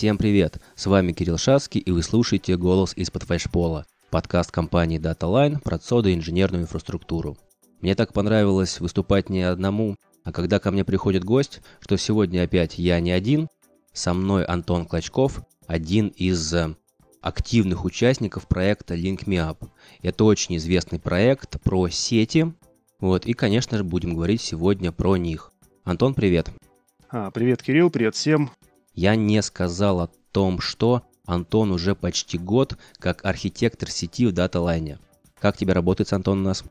Всем привет! С вами Кирилл Шацкий, и вы слушаете «Голос из-под фальшпола» – подкаст компании DataLine про цоды и инженерную инфраструктуру. Мне так понравилось выступать не одному, а когда ко мне приходит гость, что сегодня опять я не один, со мной Антон Клочков, один из э, активных участников проекта Link Me Up. Это очень известный проект про сети, вот, и, конечно же, будем говорить сегодня про них. Антон, привет. А, привет, Кирилл, привет всем. Я не сказал о том, что Антон уже почти год как архитектор сети в DataLine. Как тебе работает, Антон, у нас?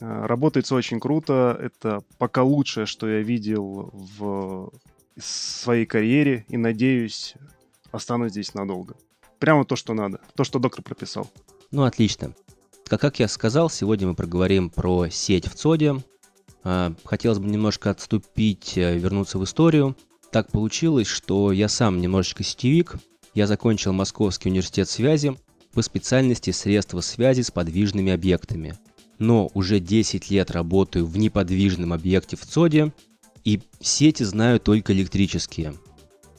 А, работается очень круто. Это пока лучшее, что я видел в своей карьере. И надеюсь, останусь здесь надолго. Прямо то, что надо. То, что доктор прописал. Ну, отлично. Как я сказал, сегодня мы проговорим про сеть в ЦОДе. А, хотелось бы немножко отступить, э, вернуться в историю. Так получилось, что я сам немножечко сетевик. Я закончил Московский университет связи по специальности средства связи с подвижными объектами. Но уже 10 лет работаю в неподвижном объекте в ЦОДе, и сети знаю только электрические.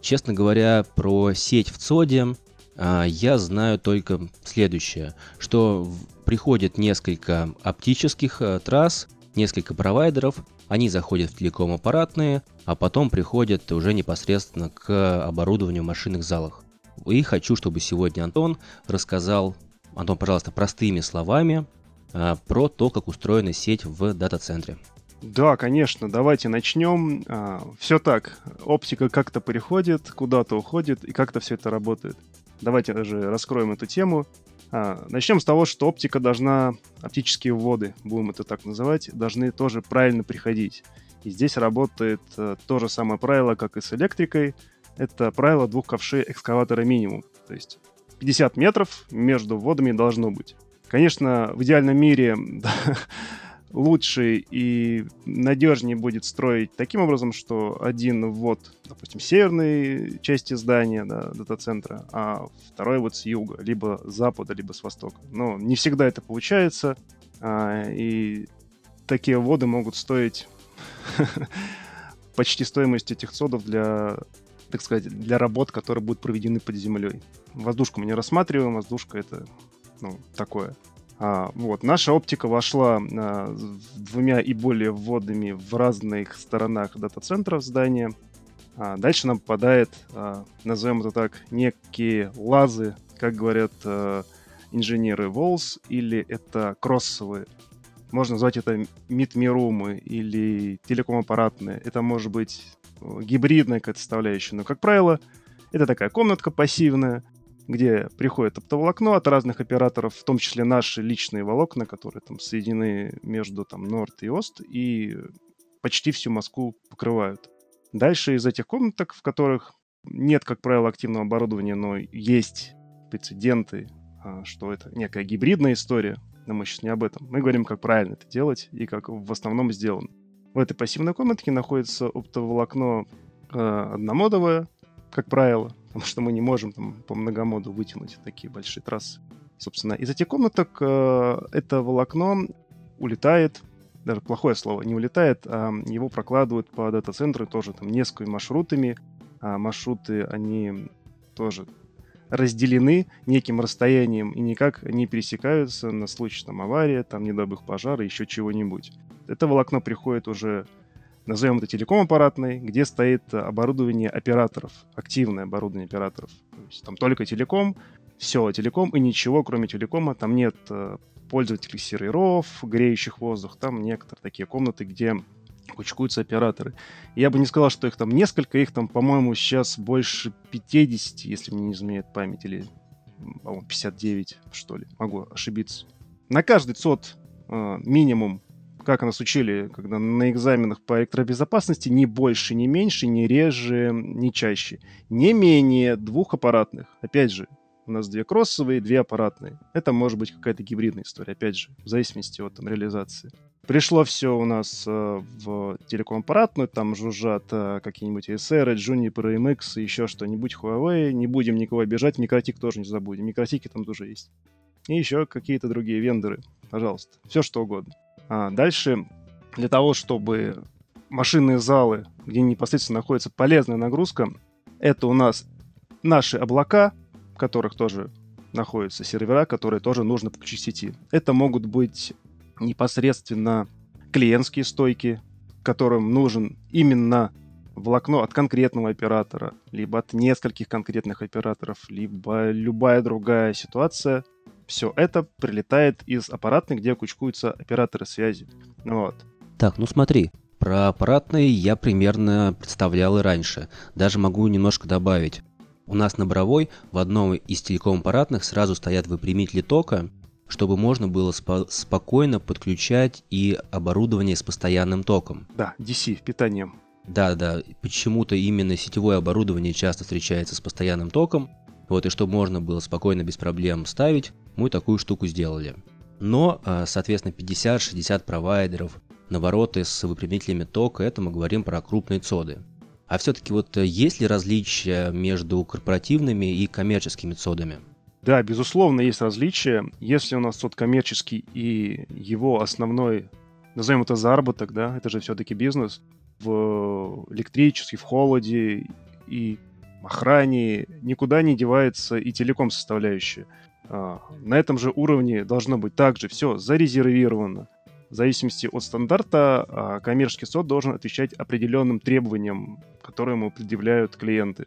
Честно говоря, про сеть в ЦОДе а, я знаю только следующее, что приходит несколько оптических э, трасс, несколько провайдеров, они заходят в телеком-аппаратные, а потом приходят уже непосредственно к оборудованию в машинных залах. И хочу, чтобы сегодня Антон рассказал, Антон, пожалуйста, простыми словами э, про то, как устроена сеть в дата-центре. Да, конечно, давайте начнем. А, все так, оптика как-то переходит, куда-то уходит, и как-то все это работает. Давайте даже раскроем эту тему. А, начнем с того, что оптика должна, оптические вводы, будем это так называть, должны тоже правильно приходить. И здесь работает а, то же самое правило, как и с электрикой. Это правило двух ковшей экскаватора минимум. То есть 50 метров между вводами должно быть. Конечно, в идеальном мире лучше и надежнее будет строить таким образом, что один ввод, допустим, северной части здания, да, дата-центра, а второй вот с юга, либо с запада, либо с востока. Но не всегда это получается, а, и такие вводы могут стоить почти стоимость этих цодов для так сказать, для работ, которые будут проведены под землей. Воздушку мы не рассматриваем, воздушка это ну, такое. А, вот, наша оптика вошла а, двумя и более вводами в разных сторонах дата-центров здания. А, дальше нам попадает, а, назовем это так, некие лазы, как говорят а, инженеры Волс, или это кроссовые. Можно назвать это мидмирумы или телеком-аппаратные. Это может быть э, гибридная какая-то составляющая. Но, как правило, это такая комнатка пассивная, где приходит оптоволокно от разных операторов, в том числе наши личные волокна, которые там соединены между там Норд и Ост, и почти всю Москву покрывают. Дальше из этих комнаток, в которых нет, как правило, активного оборудования, но есть прецеденты, а, что это некая гибридная история, но мы сейчас не об этом. Мы говорим, как правильно это делать и как в основном сделано. В этой пассивной комнатке находится оптоволокно э, одномодовое, как правило, потому что мы не можем там по многомоду вытянуть такие большие трассы. Собственно, из этих комнаток э, это волокно улетает, даже плохое слово, не улетает, а его прокладывают по дата-центру тоже там несколькими маршрутами. А маршруты, они тоже разделены неким расстоянием и никак не пересекаются на случай там аварии, там недобых пожара, еще чего-нибудь. Это волокно приходит уже назовем это телеком-аппаратной, где стоит оборудование операторов, активное оборудование операторов. То есть там только телеком, все телеком и ничего, кроме телекома. Там нет э, пользователей серверов, греющих воздух. Там некоторые такие комнаты, где кучкуются операторы. Я бы не сказал, что их там несколько, их там, по-моему, сейчас больше 50, если мне не изменяет память, или, по-моему, 59, что ли. Могу ошибиться. На каждый ЦОД э, минимум как нас учили, когда на экзаменах по электробезопасности, не больше, не меньше, не реже, не чаще. Не менее двух аппаратных. Опять же, у нас две кроссовые, две аппаратные. Это может быть какая-то гибридная история, опять же, в зависимости от там, реализации. Пришло все у нас э, в телеком-аппаратную, там жужжат э, какие-нибудь SR, Juniper, MX, еще что-нибудь, Huawei. Не будем никого обижать, Микротик тоже не забудем. Микротики там тоже есть. И еще какие-то другие вендоры, пожалуйста. Все что угодно. А дальше, для того, чтобы машинные залы, где непосредственно находится полезная нагрузка, это у нас наши облака, в которых тоже находятся сервера, которые тоже нужно подключить сети. Это могут быть непосредственно клиентские стойки, которым нужен именно волокно от конкретного оператора, либо от нескольких конкретных операторов, либо любая другая ситуация. Все это прилетает из аппаратной, где кучкуются операторы связи. Вот. Так, ну смотри, про аппаратные я примерно представлял и раньше. Даже могу немножко добавить. У нас на Боровой в одном из телеком-аппаратных сразу стоят выпрямители тока, чтобы можно было спо- спокойно подключать и оборудование с постоянным током. Да, DC, питанием. Да, да, почему-то именно сетевое оборудование часто встречается с постоянным током, вот, и чтобы можно было спокойно, без проблем ставить, мы такую штуку сделали. Но, а, соответственно, 50-60 провайдеров, навороты с выпрямителями тока, это мы говорим про крупные цоды. А все-таки вот э, есть ли различия между корпоративными и коммерческими цодами? Да, безусловно, есть различия. Если у нас сод коммерческий и его основной, назовем это заработок, да, это же все-таки бизнес, в электрической, в холоде и охране никуда не девается и телеком составляющая. А, на этом же уровне должно быть также все зарезервировано. В зависимости от стандарта а, коммерческий сод должен отвечать определенным требованиям, которые ему предъявляют клиенты.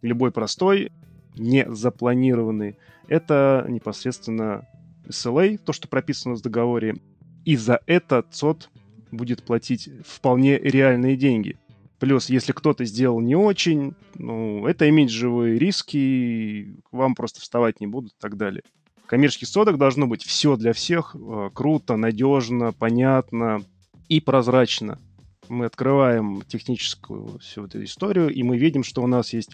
Любой простой, не запланированный, это непосредственно SLA, то, что прописано в договоре, и за это СОД будет платить вполне реальные деньги. Плюс, если кто-то сделал не очень, ну, это имиджевые риски, вам просто вставать не будут и так далее. В коммерческих содах должно быть все для всех, э, круто, надежно, понятно и прозрачно. Мы открываем техническую всю эту историю, и мы видим, что у нас есть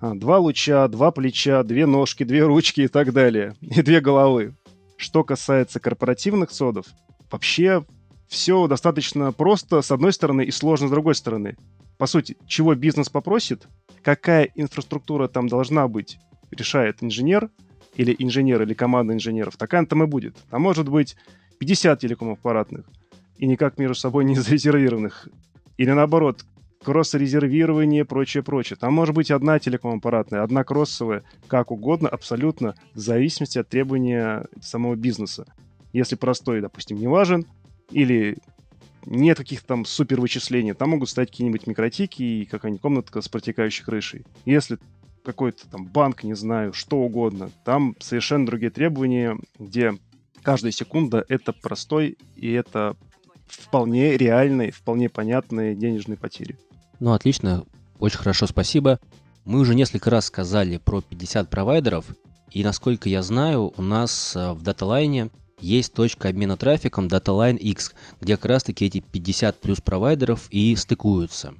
а, два луча, два плеча, две ножки, две ручки и так далее, и две головы. Что касается корпоративных содов, вообще все достаточно просто с одной стороны и сложно с другой стороны. По сути, чего бизнес попросит, какая инфраструктура там должна быть, решает инженер или инженер или команда инженеров, такая там и будет. А может быть 50 телекомов аппаратных и никак между собой не зарезервированных. Или наоборот, кросс-резервирование, прочее, прочее. Там может быть одна телеком-аппаратная, одна кроссовая, как угодно, абсолютно, в зависимости от требования самого бизнеса. Если простой, допустим, не важен, или нет каких-то там супер вычислений, там могут стать какие-нибудь микротики и какая-нибудь комнатка с протекающей крышей. Если какой-то там банк, не знаю, что угодно, там совершенно другие требования, где каждая секунда это простой и это вполне реальные, вполне понятные денежные потери. Ну, отлично, очень хорошо, спасибо. Мы уже несколько раз сказали про 50 провайдеров, и насколько я знаю, у нас э, в даталайне есть точка обмена трафиком DataLine X, где как раз таки эти 50 плюс провайдеров и стыкуются.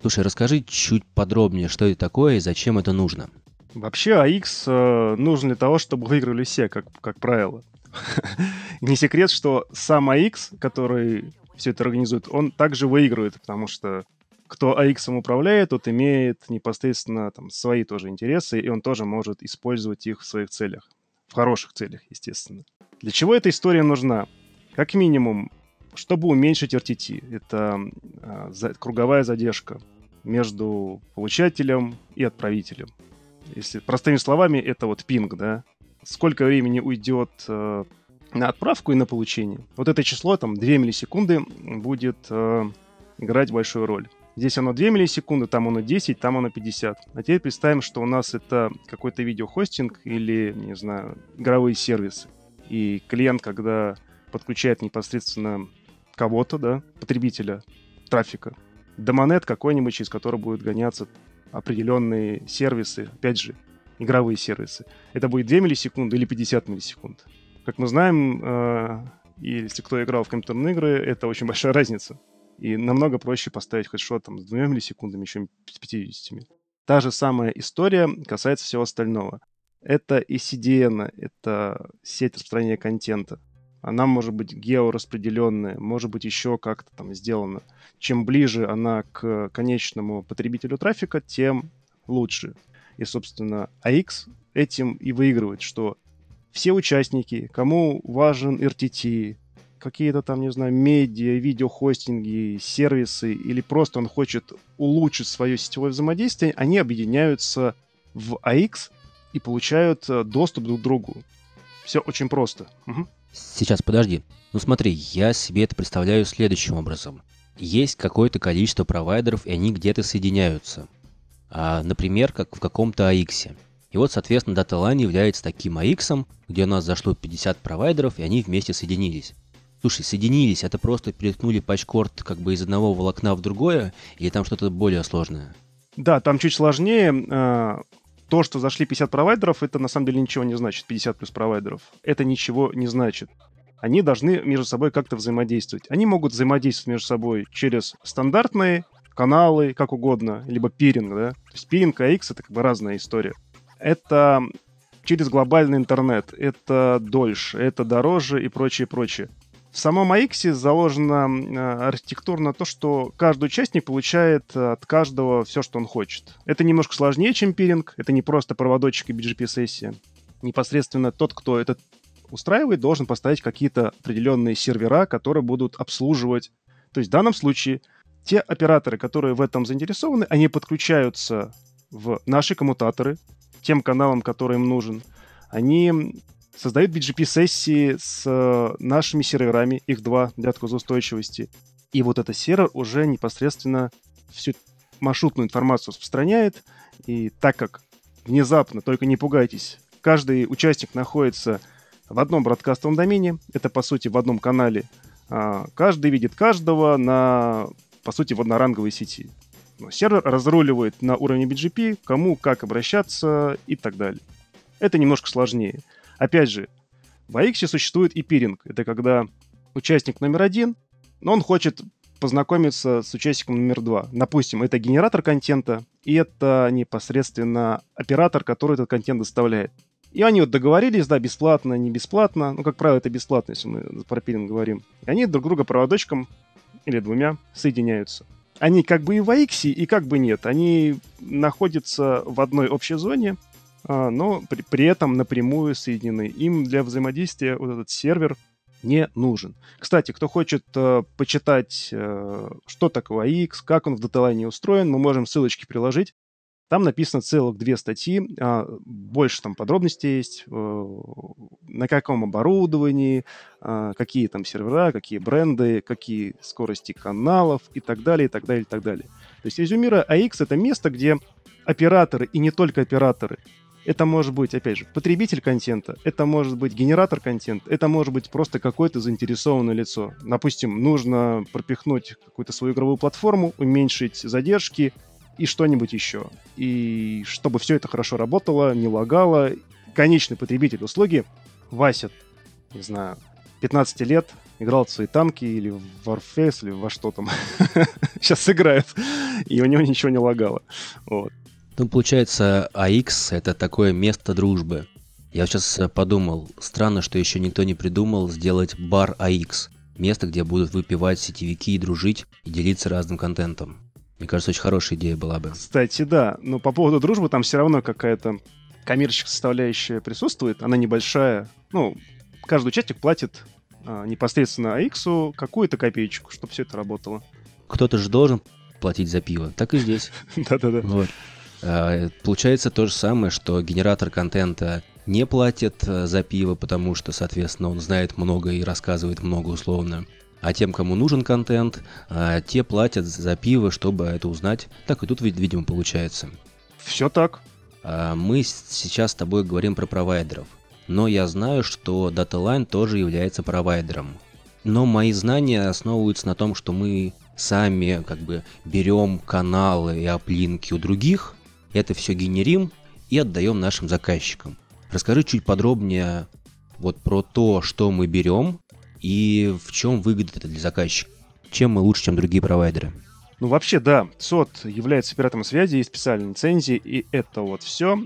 Слушай, расскажи чуть подробнее, что это такое и зачем это нужно. Вообще AX э, нужен для того, чтобы выиграли все, как, как правило. Не секрет, что сам AX, который все это организует, он также выигрывает, потому что кто AX управляет, тот имеет непосредственно там, свои тоже интересы, и он тоже может использовать их в своих целях. В хороших целях, естественно. Для чего эта история нужна? Как минимум, чтобы уменьшить RTT. Это а, за, круговая задержка между получателем и отправителем. Если простыми словами, это вот пинг, да. Сколько времени уйдет э, на отправку и на получение. Вот это число, там, 2 миллисекунды, будет э, играть большую роль. Здесь оно 2 миллисекунды, там оно 10, там оно 50. А теперь представим, что у нас это какой-то видеохостинг или, не знаю, игровые сервисы. И клиент, когда подключает непосредственно кого-то, да, потребителя трафика, домонет какой-нибудь, через который будут гоняться определенные сервисы, опять же, игровые сервисы. Это будет 2 миллисекунды или 50 миллисекунд. Как мы знаем, э, если кто играл в компьютерные игры, это очень большая разница. И намного проще поставить хедшот там, с 2 миллисекундами, чем с 50. Та же самая история касается всего остального. Это и CDN, это сеть распространения контента. Она может быть геораспределенная, может быть еще как-то там сделана. Чем ближе она к конечному потребителю трафика, тем лучше. И, собственно, AX этим и выигрывает, что все участники, кому важен RTT, какие-то там, не знаю, медиа, видеохостинги, сервисы, или просто он хочет улучшить свое сетевое взаимодействие, они объединяются в AX и получают э, доступ друг к другу. Все очень просто. Угу. Сейчас, подожди. Ну смотри, я себе это представляю следующим образом. Есть какое-то количество провайдеров, и они где-то соединяются. А, например, как в каком-то AX. И вот, соответственно, DataLine является таким AX, где у нас зашло 50 провайдеров, и они вместе соединились. Слушай, соединились, это просто переткнули патчкорд как бы из одного волокна в другое, или там что-то более сложное? Да, там чуть сложнее. То, что зашли 50 провайдеров, это на самом деле ничего не значит, 50 плюс провайдеров. Это ничего не значит. Они должны между собой как-то взаимодействовать. Они могут взаимодействовать между собой через стандартные каналы, как угодно, либо пиринг, да. То есть пиринг и AX — это как бы разная история. Это через глобальный интернет, это дольше, это дороже и прочее, прочее. В самом AX заложено э, архитектурно то, что каждый участник получает от каждого все, что он хочет. Это немножко сложнее, чем пиринг. Это не просто проводочек и BGP-сессия. Непосредственно тот, кто этот устраивает, должен поставить какие-то определенные сервера, которые будут обслуживать. То есть в данном случае те операторы, которые в этом заинтересованы, они подключаются в наши коммутаторы, тем каналам, который им нужен. Они создают BGP-сессии с э, нашими серверами, их два для отказоустойчивости. И вот этот сервер уже непосредственно всю маршрутную информацию распространяет. И так как внезапно, только не пугайтесь, каждый участник находится в одном бродкастовом домене, это по сути в одном канале, а, каждый видит каждого на, по сути, в одноранговой сети. Но сервер разруливает на уровне BGP, кому как обращаться и так далее. Это немножко сложнее. Опять же, в AX существует и пиринг. Это когда участник номер один, но он хочет познакомиться с участником номер два. Допустим, это генератор контента, и это непосредственно оператор, который этот контент доставляет. И они вот договорились, да, бесплатно, не бесплатно. Ну, как правило, это бесплатно, если мы про пиринг говорим. И они друг друга проводочком или двумя соединяются. Они как бы и в AX, и как бы нет. Они находятся в одной общей зоне, но при, при этом напрямую соединены. Им для взаимодействия вот этот сервер не нужен. Кстати, кто хочет э, почитать, э, что такое AX, как он в даталайне устроен, мы можем ссылочки приложить. Там написано целых две статьи, э, больше там подробностей есть, э, на каком оборудовании, э, какие там сервера, какие бренды, какие скорости каналов и так далее, и так далее, и так далее. То есть, резюмируя, AX — это место, где операторы, и не только операторы, это может быть, опять же, потребитель контента, это может быть генератор контента, это может быть просто какое-то заинтересованное лицо. Допустим, нужно пропихнуть какую-то свою игровую платформу, уменьшить задержки и что-нибудь еще. И чтобы все это хорошо работало, не лагало, конечный потребитель услуги, Вася, не знаю, 15 лет, играл в свои танки или в Warface, или во что там. Сейчас сыграет. И у него ничего не лагало. Вот. Ну, получается, AX — это такое место дружбы. Я сейчас э, подумал, странно, что еще никто не придумал сделать бар AX. Место, где будут выпивать сетевики и дружить, и делиться разным контентом. Мне кажется, очень хорошая идея была бы. Кстати, да. Но по поводу дружбы там все равно какая-то коммерческая составляющая присутствует. Она небольшая. Ну, каждый участник платит а, непосредственно AX какую-то копеечку, чтобы все это работало. Кто-то же должен платить за пиво. Так и здесь. Да-да-да. Вот. А, получается то же самое, что генератор контента не платит э, за пиво, потому что, соответственно, он знает много и рассказывает много условно. А тем, кому нужен контент, а, те платят за пиво, чтобы это узнать. Так и тут, видимо, получается. Все так. Мы сейчас с тобой говорим про провайдеров. Но я знаю, что DataLine тоже является провайдером. Но мои знания основываются на том, что мы сами как бы берем каналы и оплинки у других, это все генерим и отдаем нашим заказчикам. Расскажи чуть подробнее вот про то, что мы берем и в чем выгода это для заказчика. Чем мы лучше, чем другие провайдеры? Ну, вообще, да, СОТ является оператором связи, есть специальные лицензии, и это вот все.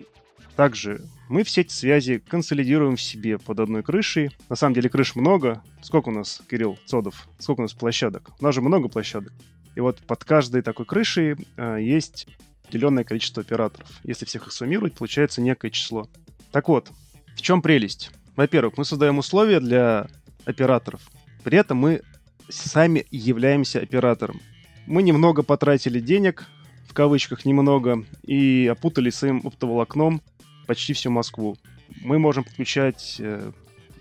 Также мы все эти связи консолидируем в себе под одной крышей. На самом деле крыш много. Сколько у нас, Кирилл Цодов, сколько у нас площадок? У нас же много площадок. И вот под каждой такой крышей э, есть определенное количество операторов. Если всех их суммировать, получается некое число. Так вот, в чем прелесть? Во-первых, мы создаем условия для операторов. При этом мы сами являемся оператором. Мы немного потратили денег, в кавычках немного, и опутали своим оптоволокном почти всю Москву. Мы можем подключать э,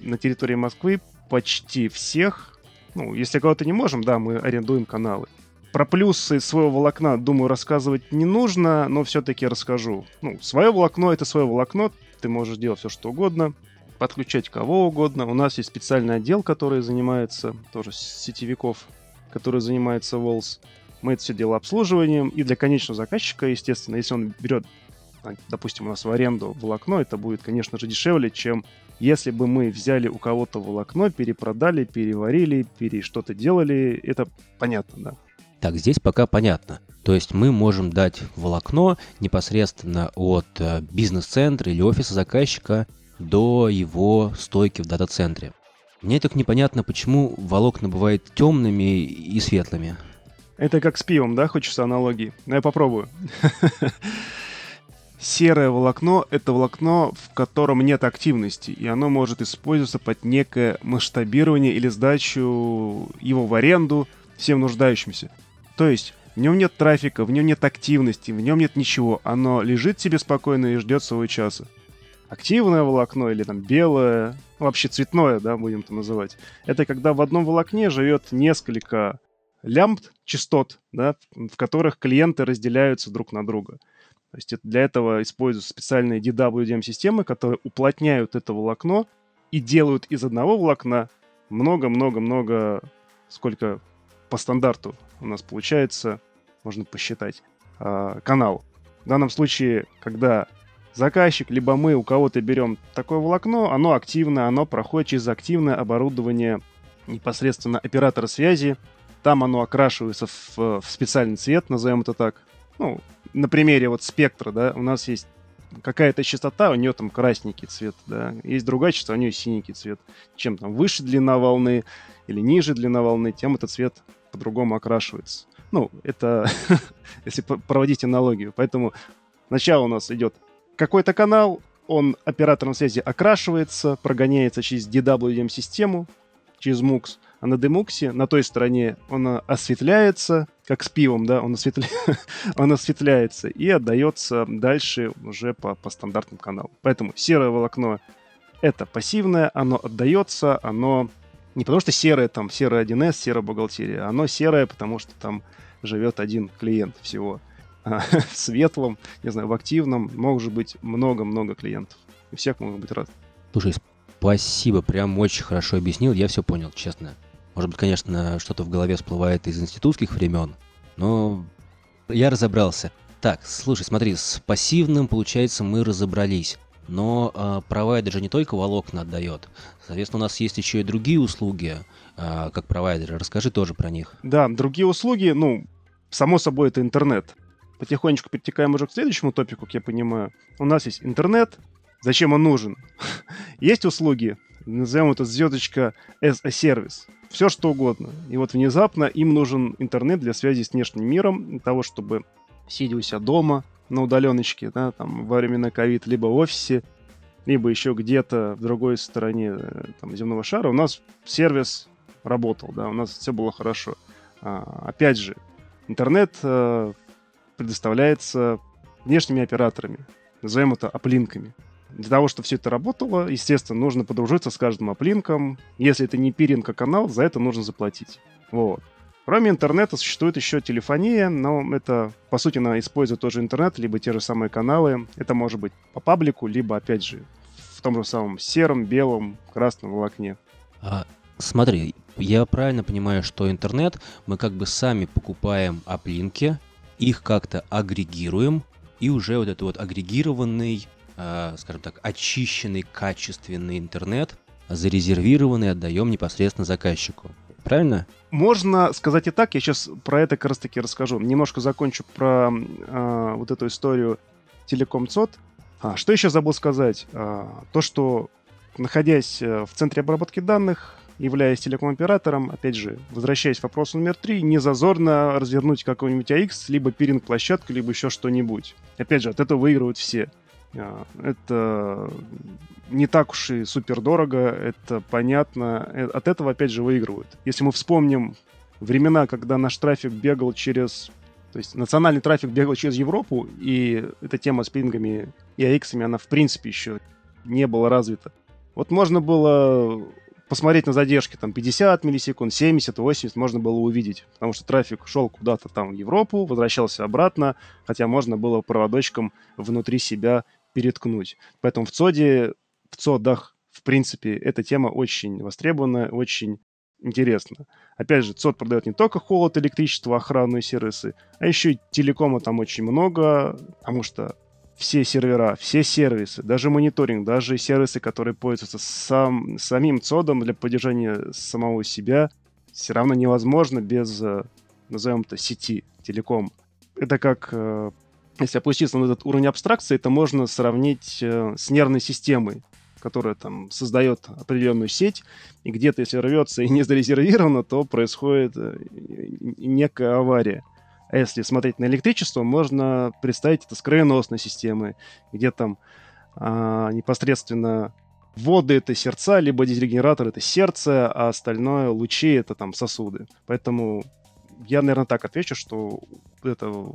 на территории Москвы почти всех. Ну, если кого-то не можем, да, мы арендуем каналы. Про плюсы своего волокна, думаю, рассказывать не нужно, но все-таки расскажу. Ну, свое волокно — это свое волокно, ты можешь делать все, что угодно, подключать кого угодно. У нас есть специальный отдел, который занимается, тоже сетевиков, который занимается Волс. Мы это все дело обслуживанием, и для конечного заказчика, естественно, если он берет, допустим, у нас в аренду волокно, это будет, конечно же, дешевле, чем если бы мы взяли у кого-то волокно, перепродали, переварили, пере что-то делали, это понятно, да. Так, здесь пока понятно. То есть мы можем дать волокно непосредственно от э, бизнес-центра или офиса заказчика до его стойки в дата-центре. Мне так непонятно, почему волокна бывают темными и светлыми. Это как с пивом, да? Хочется аналогии? Ну, я попробую. Серое волокно — это волокно, в котором нет активности, и оно может использоваться под некое масштабирование или сдачу его в аренду всем нуждающимся. То есть в нем нет трафика, в нем нет активности, в нем нет ничего. Оно лежит себе спокойно и ждет своего часа. Активное волокно или там белое, ну, вообще цветное, да, будем это называть. Это когда в одном волокне живет несколько лямбд частот, да, в которых клиенты разделяются друг на друга. То есть для этого используются специальные DWDM-системы, которые уплотняют это волокно и делают из одного волокна много-много-много, сколько по стандарту у нас получается, можно посчитать, а, канал. В данном случае, когда заказчик, либо мы у кого-то берем такое волокно, оно активно, оно проходит через активное оборудование непосредственно оператора связи. Там оно окрашивается в, в специальный цвет, назовем это так. Ну, на примере вот спектра, да, у нас есть какая-то частота, у нее там красненький цвет, да, есть другая частота, у нее синенький цвет. Чем там выше длина волны или ниже длина волны, тем этот цвет по-другому окрашивается. Ну, это если проводить аналогию. Поэтому сначала у нас идет какой-то канал, он оператором связи окрашивается, прогоняется через DWM-систему, через MUX, а на DMUX на той стороне он осветляется, как с пивом, да, он, осветля... он осветляется и отдается дальше уже по, по стандартным каналам. Поэтому серое волокно — это пассивное, оно отдается, оно не потому что серое, там, серое 1С, серая бухгалтерия, оно серое, потому что там живет один клиент всего. А в светлом, не знаю, в активном может быть много-много клиентов. И всех могут быть разные. Слушай, спасибо, прям очень хорошо объяснил, я все понял, честно. Может быть, конечно, что-то в голове всплывает из институтских времен, но я разобрался. Так, слушай, смотри, с пассивным, получается, мы разобрались. Но э, провайдер же не только волокна отдает. Соответственно, у нас есть еще и другие услуги, э, как провайдеры. Расскажи тоже про них. Да, другие услуги, ну, само собой, это интернет. Потихонечку перетекаем уже к следующему топику, как я понимаю. У нас есть интернет. Зачем он нужен? есть услуги, назовем это звездочка as a service. Все что угодно. И вот внезапно им нужен интернет для связи с внешним миром, для того, чтобы сидя у себя дома, на удаленочке, да, там, во времена ковид, либо в офисе, либо еще где-то в другой стороне э, там, земного шара, у нас сервис работал, да, у нас все было хорошо. А, опять же, интернет а, предоставляется внешними операторами, назовем это оплинками. Для того, чтобы все это работало, естественно, нужно подружиться с каждым оплинком. Если это не пиринг, а канал, за это нужно заплатить. Вот. Кроме интернета существует еще телефония, но это, по сути, она использует тоже интернет, либо те же самые каналы. Это может быть по паблику, либо, опять же, в том же самом сером, белом, красном волокне. А, смотри, я правильно понимаю, что интернет мы как бы сами покупаем оплинки, их как-то агрегируем, и уже вот этот вот агрегированный, э, скажем так, очищенный, качественный интернет зарезервированный отдаем непосредственно заказчику правильно? Можно сказать и так, я сейчас про это как раз таки расскажу. Немножко закончу про э, вот эту историю Телеком ЦОД. А, что еще забыл сказать? А, то, что находясь э, в центре обработки данных, являясь телеком-оператором, опять же, возвращаясь к вопросу номер три, не зазорно развернуть какой-нибудь AX, либо пиринг-площадку, либо еще что-нибудь. Опять же, от этого выигрывают все. А, это не так уж и супер дорого, это понятно. Э, от этого, опять же, выигрывают. Если мы вспомним времена, когда наш трафик бегал через То есть национальный трафик бегал через Европу, и эта тема с пингами и AX, она в принципе еще не была развита. Вот можно было посмотреть на задержки, там 50 миллисекунд, 70, 80 можно было увидеть, потому что трафик шел куда-то там в Европу, возвращался обратно, хотя можно было проводочком внутри себя переткнуть. Поэтому в ЦОДе, в ЦОДах, в принципе, эта тема очень востребованная, очень интересна. Опять же, ЦОД продает не только холод, электричество, охранные сервисы, а еще и телекома там очень много, потому что все сервера, все сервисы, даже мониторинг, даже сервисы, которые пользуются сам, самим цодом для поддержания самого себя, все равно невозможно без, э, назовем это, сети, телеком. Это как, э, если опуститься на этот уровень абстракции, это можно сравнить э, с нервной системой, которая там создает определенную сеть, и где-то, если рвется и не зарезервировано, то происходит некая авария. А если смотреть на электричество, можно представить это с кровеносной системой, где там а, непосредственно воды это сердца, либо дезрегенератор это сердце, а остальное лучи это там сосуды. Поэтому я, наверное, так отвечу, что это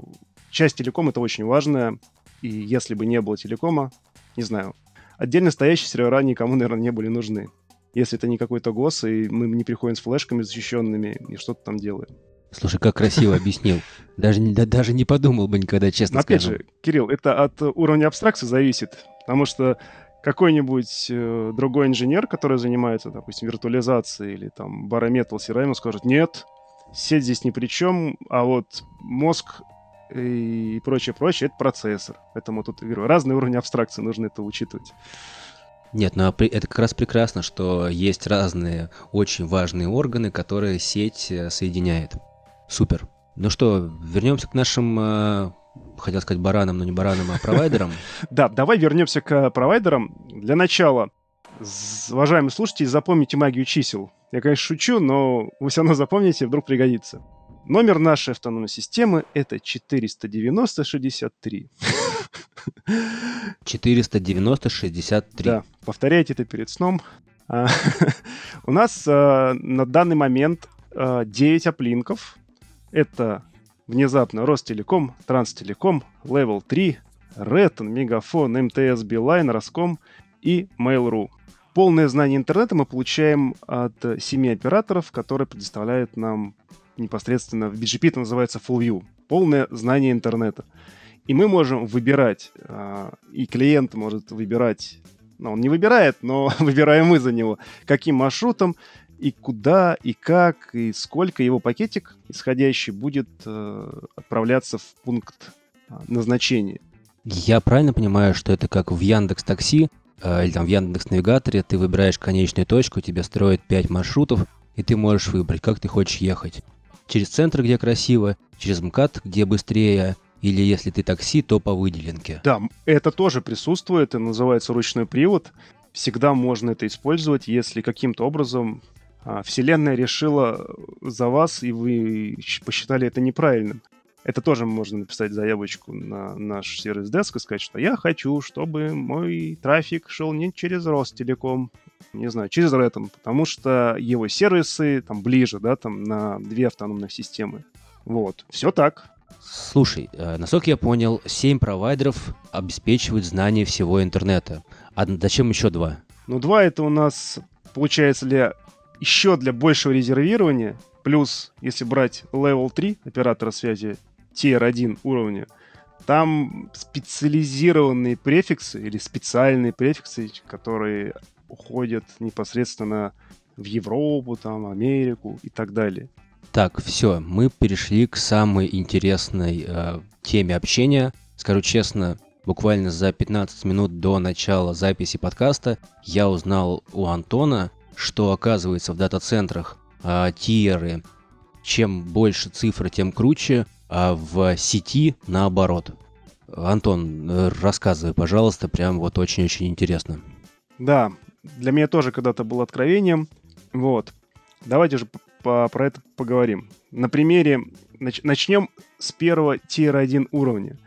часть телекома это очень важная, и если бы не было телекома, не знаю, отдельно стоящие сервера никому, наверное, не были нужны. Если это не какой-то ГОС, и мы не приходим с флешками защищенными и что-то там делаем. Слушай, как красиво объяснил. Даже, да, даже не подумал бы никогда, честно Но опять скажем. же, Кирилл, это от уровня абстракции зависит. Потому что какой-нибудь э, другой инженер, который занимается, допустим, виртуализацией или там барометал CRM, скажет, нет, сеть здесь ни при чем, а вот мозг и прочее, прочее, это процессор. Поэтому тут, говорю, разные уровни абстракции, нужно это учитывать. Нет, ну а это как раз прекрасно, что есть разные очень важные органы, которые сеть э, соединяет. Супер. Ну что, вернемся к нашим, э, хотел сказать баранам, но не баранам, а провайдерам. Да, давай вернемся к провайдерам. Для начала, уважаемые слушатели, запомните магию чисел. Я, конечно, шучу, но вы все равно запомните, вдруг пригодится. Номер нашей автономной системы это 490-63. 490-63. Да, повторяйте это перед сном. А, у нас а, на данный момент 9 а, оплинков, это внезапно Ростелеком, Транстелеком, Level 3, Ретон, Мегафон, МТС, Билайн, Роском и Mail.ru. Полное знание интернета мы получаем от семи операторов, которые предоставляют нам непосредственно, в BGP это называется Full View, полное знание интернета. И мы можем выбирать, а, и клиент может выбирать, ну, он не выбирает, но выбираем мы за него, каким маршрутом и куда, и как, и сколько его пакетик исходящий будет э, отправляться в пункт э, назначения. Я правильно понимаю, что это как в Яндекс Такси э, или там в Яндекс Навигаторе ты выбираешь конечную точку, тебе строят 5 маршрутов, и ты можешь выбрать, как ты хочешь ехать. Через центр, где красиво, через МКАД, где быстрее, или если ты такси, то по выделенке. Да, это тоже присутствует, это называется ручной привод. Всегда можно это использовать, если каким-то образом а, Вселенная решила за вас, и вы посчитали это неправильным. Это тоже можно написать заявочку на наш сервис деск и сказать, что я хочу, чтобы мой трафик шел не через Ростелеком, не знаю, через Ретон, потому что его сервисы там ближе, да, там на две автономных системы. Вот, все так. Слушай, э, насколько я понял, 7 провайдеров обеспечивают знание всего интернета. А зачем еще два? Ну, два это у нас, получается, для еще для большего резервирования, плюс, если брать Level 3 оператора связи Tier 1 уровня, там специализированные префиксы или специальные префиксы, которые уходят непосредственно в Европу, там, Америку и так далее. Так, все, мы перешли к самой интересной э, теме общения. Скажу честно, буквально за 15 минут до начала записи подкаста я узнал у Антона, что оказывается в дата-центрах а, тиеры, чем больше цифр, тем круче, а в сети наоборот. Антон, рассказывай, пожалуйста, прям вот очень-очень интересно. Да, для меня тоже когда-то было откровением. Вот. Давайте же про это поговорим. На примере нач- начнем с первого Tier 1 уровня.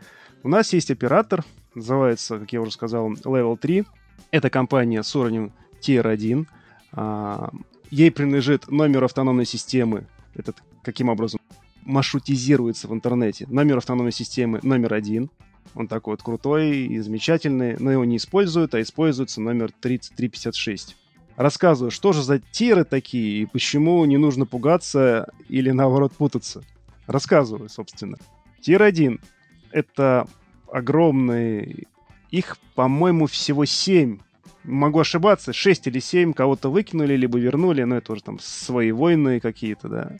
У нас есть оператор, называется, как я уже сказал, Level 3. Это компания с уровнем Tier 1. А, ей принадлежит номер автономной системы. Этот каким образом? Маршрутизируется в интернете. Номер автономной системы номер один. Он такой вот крутой и замечательный, но его не используют, а используется номер 3356. Рассказываю, что же за тиры такие и почему не нужно пугаться или наоборот путаться. Рассказываю, собственно. Тир 1 — это огромный... Их, по-моему, всего 7 могу ошибаться, 6 или 7 кого-то выкинули, либо вернули, но это уже там свои войны какие-то, да.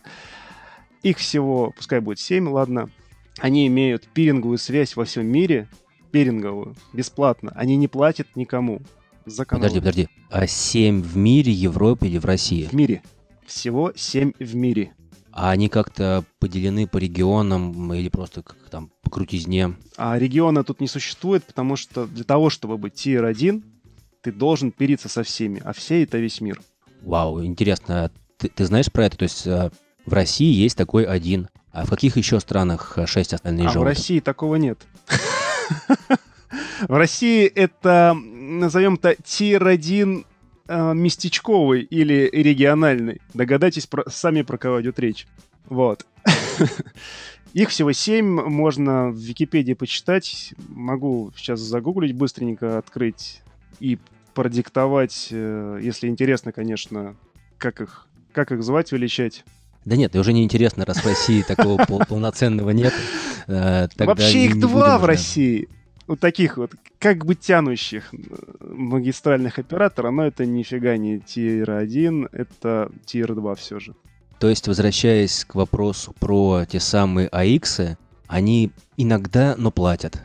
Их всего, пускай будет 7, ладно. Они имеют пиринговую связь во всем мире, пиринговую, бесплатно. Они не платят никому за канал. Подожди, подожди. А 7 в мире, Европе или в России? В мире. Всего 7 в мире. А они как-то поделены по регионам или просто как там по крутизне? А региона тут не существует, потому что для того, чтобы быть Tier-1, ты должен периться со всеми, а все это весь мир. Вау, интересно. Ты, ты знаешь про это? То есть э, в России есть такой один. А в каких еще странах э, шесть остальные а живут? в России такого нет. В России это, назовем-то, тир-1 э, местечковый или региональный. Догадайтесь сами, про кого идет речь. Вот. Их всего семь, можно в Википедии почитать. Могу сейчас загуглить быстренько, открыть и продиктовать, э, если интересно, конечно, как их, как их звать, величать. Да нет, уже не интересно, раз в России такого полноценного нет. Э, Вообще их два в России. Вот таких вот, как бы тянущих э, магистральных операторов, но это нифига не Tier 1, это Tier 2 все же. То есть, возвращаясь к вопросу про те самые АИКсы, они иногда, но платят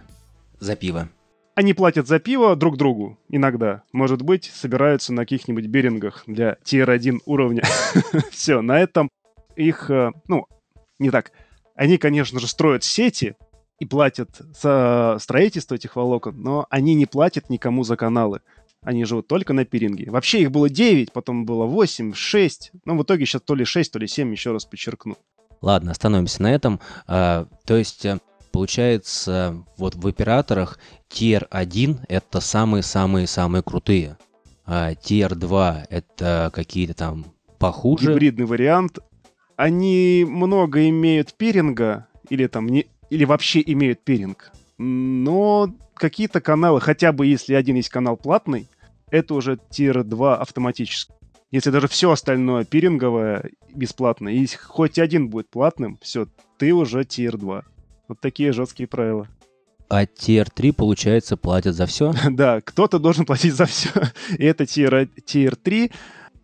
за пиво. Они платят за пиво друг другу иногда. Может быть, собираются на каких-нибудь берингах для Tier-1 уровня. Все, на этом их, э, ну, не так. Они, конечно же, строят сети и платят за строительство этих волокон, но они не платят никому за каналы. Они живут только на пиринге. Вообще их было 9, потом было 8, 6. Ну, в итоге сейчас то ли 6, то ли 7, еще раз подчеркну. Ладно, остановимся на этом. А, то есть э, Получается, вот в операторах Tier 1 это самые-самые-самые крутые, а Tier 2 это какие-то там похуже. Гибридный вариант. Они много имеют пиринга, или там не, или вообще имеют пиринг. Но какие-то каналы, хотя бы если один есть канал платный, это уже Tier 2 автоматически. Если даже все остальное пиринговое бесплатно, и хоть один будет платным, все, ты уже Tier 2. Вот такие жесткие правила. А Tier 3, получается, платят за все? да, кто-то должен платить за все. И это Tier, tier 3.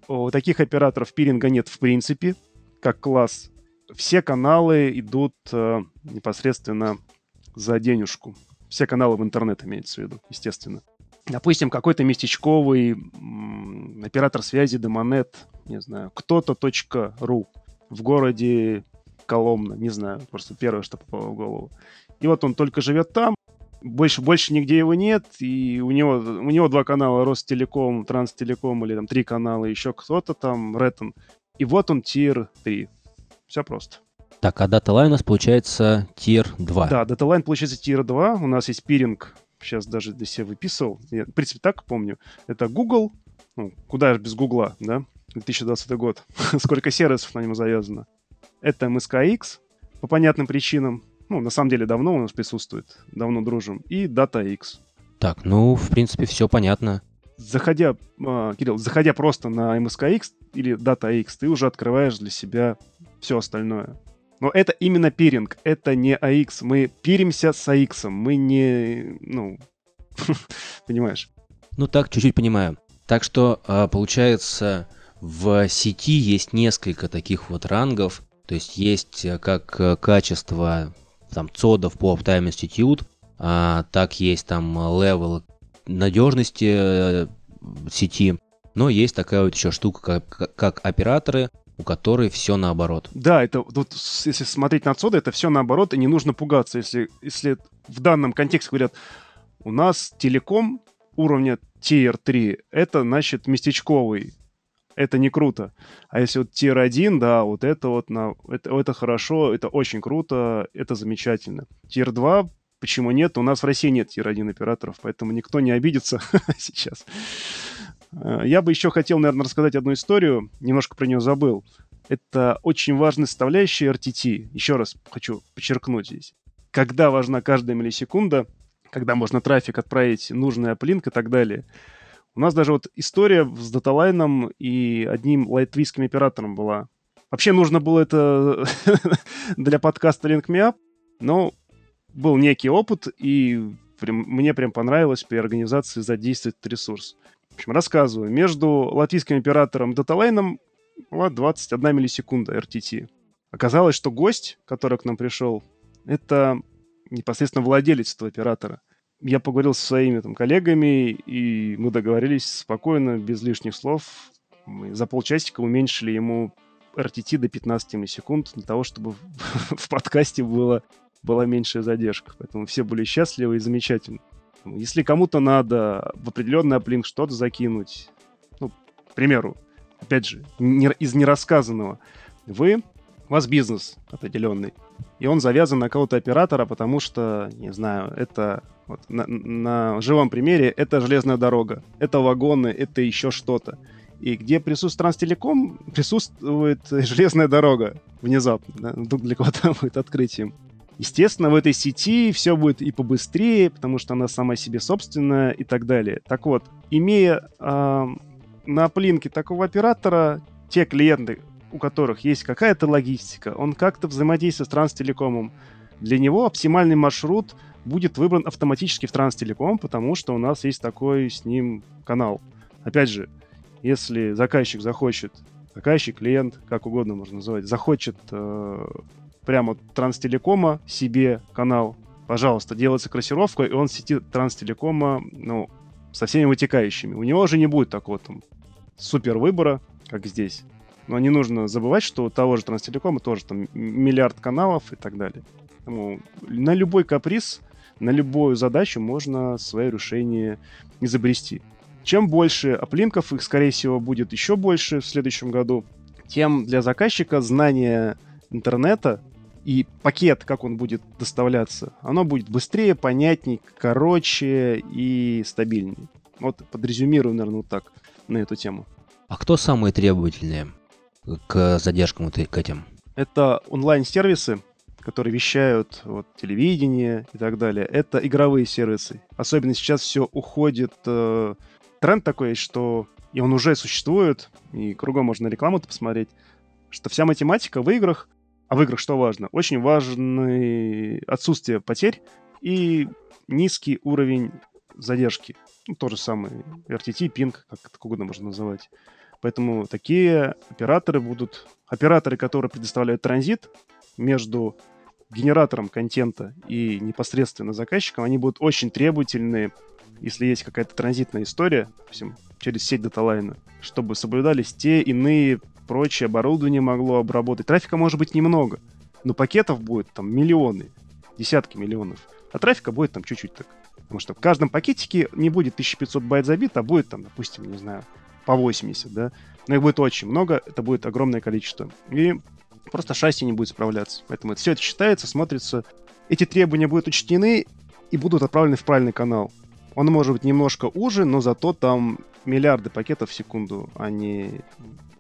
У таких операторов пиринга нет в принципе, как класс. Все каналы идут э, непосредственно за денежку. Все каналы в интернет имеется в виду, естественно. Допустим, какой-то местечковый м, оператор связи Демонет, не знаю, кто-то.ру в городе Коломна, не знаю, просто первое, что попало в голову. И вот он только живет там, больше, больше нигде его нет, и у него, у него два канала, Ростелеком, Транстелеком, или там три канала, еще кто-то там, Ретон. И вот он тир 3. Все просто. Так, а DataLine у нас получается тир 2. Да, DataLine получается тир 2. У нас есть пиринг, сейчас даже для себя выписывал. Я, в принципе, так помню. Это Google, ну, куда же без Гугла, да? 2020 год. Сколько сервисов на нем завязано. Это MSKX по понятным причинам. Ну, на самом деле, давно у нас присутствует, давно дружим. И DataX. Так, ну, в принципе, все понятно. Заходя, э, Кирилл, заходя просто на MSKX или DataX, ты уже открываешь для себя все остальное. Но это именно пиринг, это не AX. Мы пиримся с AX, мы не, ну, понимаешь? Ну так, чуть-чуть понимаю. Так что, а, получается, в сети есть несколько таких вот рангов, то есть есть э, как э, качество там цодов по Uptime Institute, а, так есть там level надежности э, сети, но есть такая вот еще штука, как, как операторы, у которых все наоборот. Да, это вот если смотреть на цоды, это все наоборот, и не нужно пугаться, если, если в данном контексте говорят, у нас телеком уровня Tier 3, это значит местечковый это не круто. А если вот тир 1, да, вот это вот, на, это, это хорошо, это очень круто, это замечательно. Тир 2, почему нет? У нас в России нет тир 1 операторов, поэтому никто не обидится сейчас. Э, я бы еще хотел, наверное, рассказать одну историю, немножко про нее забыл. Это очень важная составляющая RTT. Еще раз хочу подчеркнуть здесь. Когда важна каждая миллисекунда, когда можно трафик отправить, нужный аплинк и так далее. У нас даже вот история с даталайном и одним лайтвийским оператором была. Вообще нужно было это для подкаста Link Me Up, но был некий опыт, и прям, мне прям понравилось при организации задействовать этот ресурс. В общем, рассказываю. Между латвийским оператором даталайном была 21 миллисекунда RTT. Оказалось, что гость, который к нам пришел, это непосредственно владелец этого оператора. Я поговорил со своими там, коллегами, и мы договорились спокойно, без лишних слов. Мы за полчасика уменьшили ему RTT до 15 миллисекунд для того, чтобы в подкасте было, была меньшая задержка. Поэтому все были счастливы и замечательны. Если кому-то надо в определенный аплинк что-то закинуть, ну, к примеру, опять же, не, из нерассказанного, вы, у вас бизнес определенный, и он завязан на кого-то оператора, потому что, не знаю, это вот, на, на живом примере, это железная дорога, это вагоны, это еще что-то. И где присутствует Транстелеком, присутствует железная дорога внезапно. Да? Вдруг для кого-то будет открытием. Естественно, в этой сети все будет и побыстрее, потому что она сама себе собственная и так далее. Так вот, имея э, на плинке такого оператора, те клиенты, у которых есть какая-то логистика, он как-то взаимодействует с Транстелекомом, для него оптимальный маршрут будет выбран автоматически в Транстелеком, потому что у нас есть такой с ним канал. Опять же, если заказчик захочет, заказчик, клиент, как угодно можно называть, захочет э, прямо Транстелекома себе канал, пожалуйста, делается красировка, и он в сети Транстелекома, ну, со всеми вытекающими. У него же не будет такого там супер выбора, как здесь. Но не нужно забывать, что у того же Транстелекома тоже там миллиард каналов и так далее. Поэтому на любой каприз, на любую задачу можно свое решение изобрести. Чем больше аплинков, их, скорее всего, будет еще больше в следующем году, тем для заказчика знание интернета и пакет, как он будет доставляться, оно будет быстрее, понятнее, короче и стабильнее. Вот подрезюмирую, наверное, вот так на эту тему. А кто самые требовательные к задержкам к этим? Это онлайн-сервисы, которые вещают вот, телевидение и так далее. Это игровые сервисы. Особенно сейчас все уходит э, тренд такой, что и он уже существует, и кругом можно рекламу-то посмотреть, что вся математика в играх, а в играх что важно? Очень важно отсутствие потерь и низкий уровень задержки. Ну, то же самое RTT, ping, как это угодно можно называть. Поэтому такие операторы будут... Операторы, которые предоставляют транзит между генератором контента и непосредственно заказчиком, они будут очень требовательны если есть какая-то транзитная история, допустим, через сеть даталайна, чтобы соблюдались те иные прочие оборудование могло обработать. Трафика может быть немного, но пакетов будет там миллионы, десятки миллионов. А трафика будет там чуть-чуть так. Потому что в каждом пакетике не будет 1500 байт забит, а будет там, допустим, не знаю, по 80, да. Но их будет очень много, это будет огромное количество. И просто шасси не будет справляться. Поэтому это, все это считается, смотрится. Эти требования будут учтены и будут отправлены в правильный канал. Он может быть немножко уже, но зато там миллиарды пакетов в секунду, а не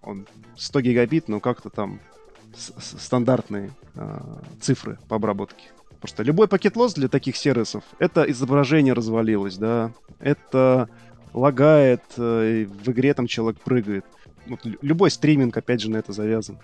он 100 гигабит, но как-то там стандартные э, цифры по обработке. Просто любой пакет лос для таких сервисов, это изображение развалилось, да, это лагает, э, в игре там человек прыгает. Вот любой стриминг, опять же, на это завязан.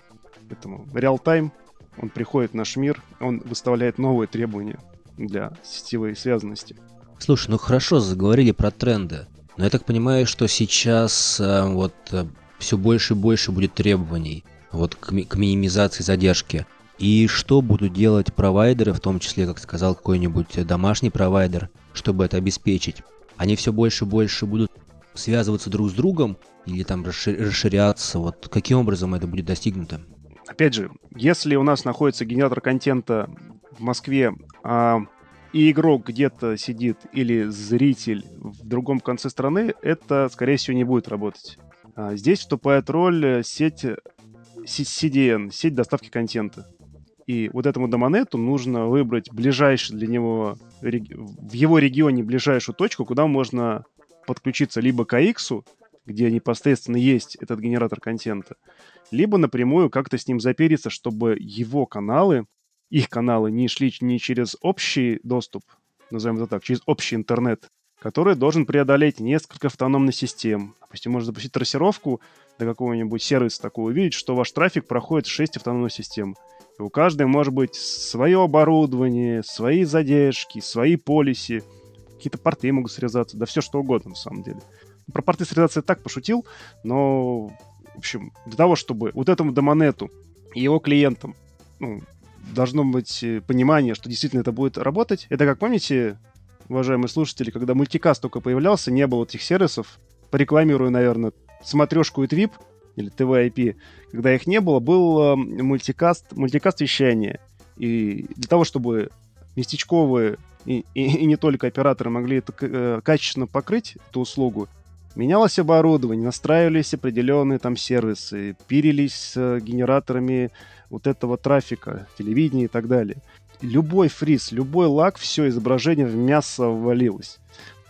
Поэтому реал-тайм, он приходит в наш мир, он выставляет новые требования для сетевой связанности. Слушай, ну хорошо, заговорили про тренды. Но я так понимаю, что сейчас э, вот э, все больше и больше будет требований вот к, ми- к минимизации задержки. И что будут делать провайдеры, в том числе, как сказал какой-нибудь домашний провайдер, чтобы это обеспечить? Они все больше и больше будут связываться друг с другом или там расширяться? Вот каким образом это будет достигнуто? Опять же, если у нас находится генератор контента в Москве, а и игрок где-то сидит или зритель в другом конце страны, это, скорее всего, не будет работать. А здесь вступает роль э, сеть CDN, сеть доставки контента. И вот этому домонету нужно выбрать ближайший для него, в его регионе ближайшую точку, куда можно подключиться либо к AX, где непосредственно есть этот генератор контента, либо напрямую как-то с ним запереться, чтобы его каналы, их каналы не шли не через общий доступ, назовем это так, через общий интернет, который должен преодолеть несколько автономных систем. Допустим, можно запустить трассировку до какого-нибудь сервиса такого, увидеть, что ваш трафик проходит 6 автономных систем. И у каждой может быть свое оборудование, свои задержки, свои полиси, какие-то порты могут срезаться, да все что угодно на самом деле. Про порты срезаться я так пошутил, но, в общем, для того, чтобы вот этому домонету и его клиентам ну, должно быть э, понимание, что действительно это будет работать. Это, как помните, уважаемые слушатели, когда мультикаст только появлялся, не было этих сервисов. Порекламирую, наверное, смотрешку и твип, или ТВ-IP, когда их не было, был э, мультикаст, мультикаст вещания. И для того, чтобы местечковые и, и, и не только операторы могли это э, качественно покрыть, эту услугу, менялось оборудование, настраивались определенные там сервисы, пирились с э, генераторами вот этого трафика, телевидения и так далее. Любой фриз, любой лаг, все изображение в мясо ввалилось.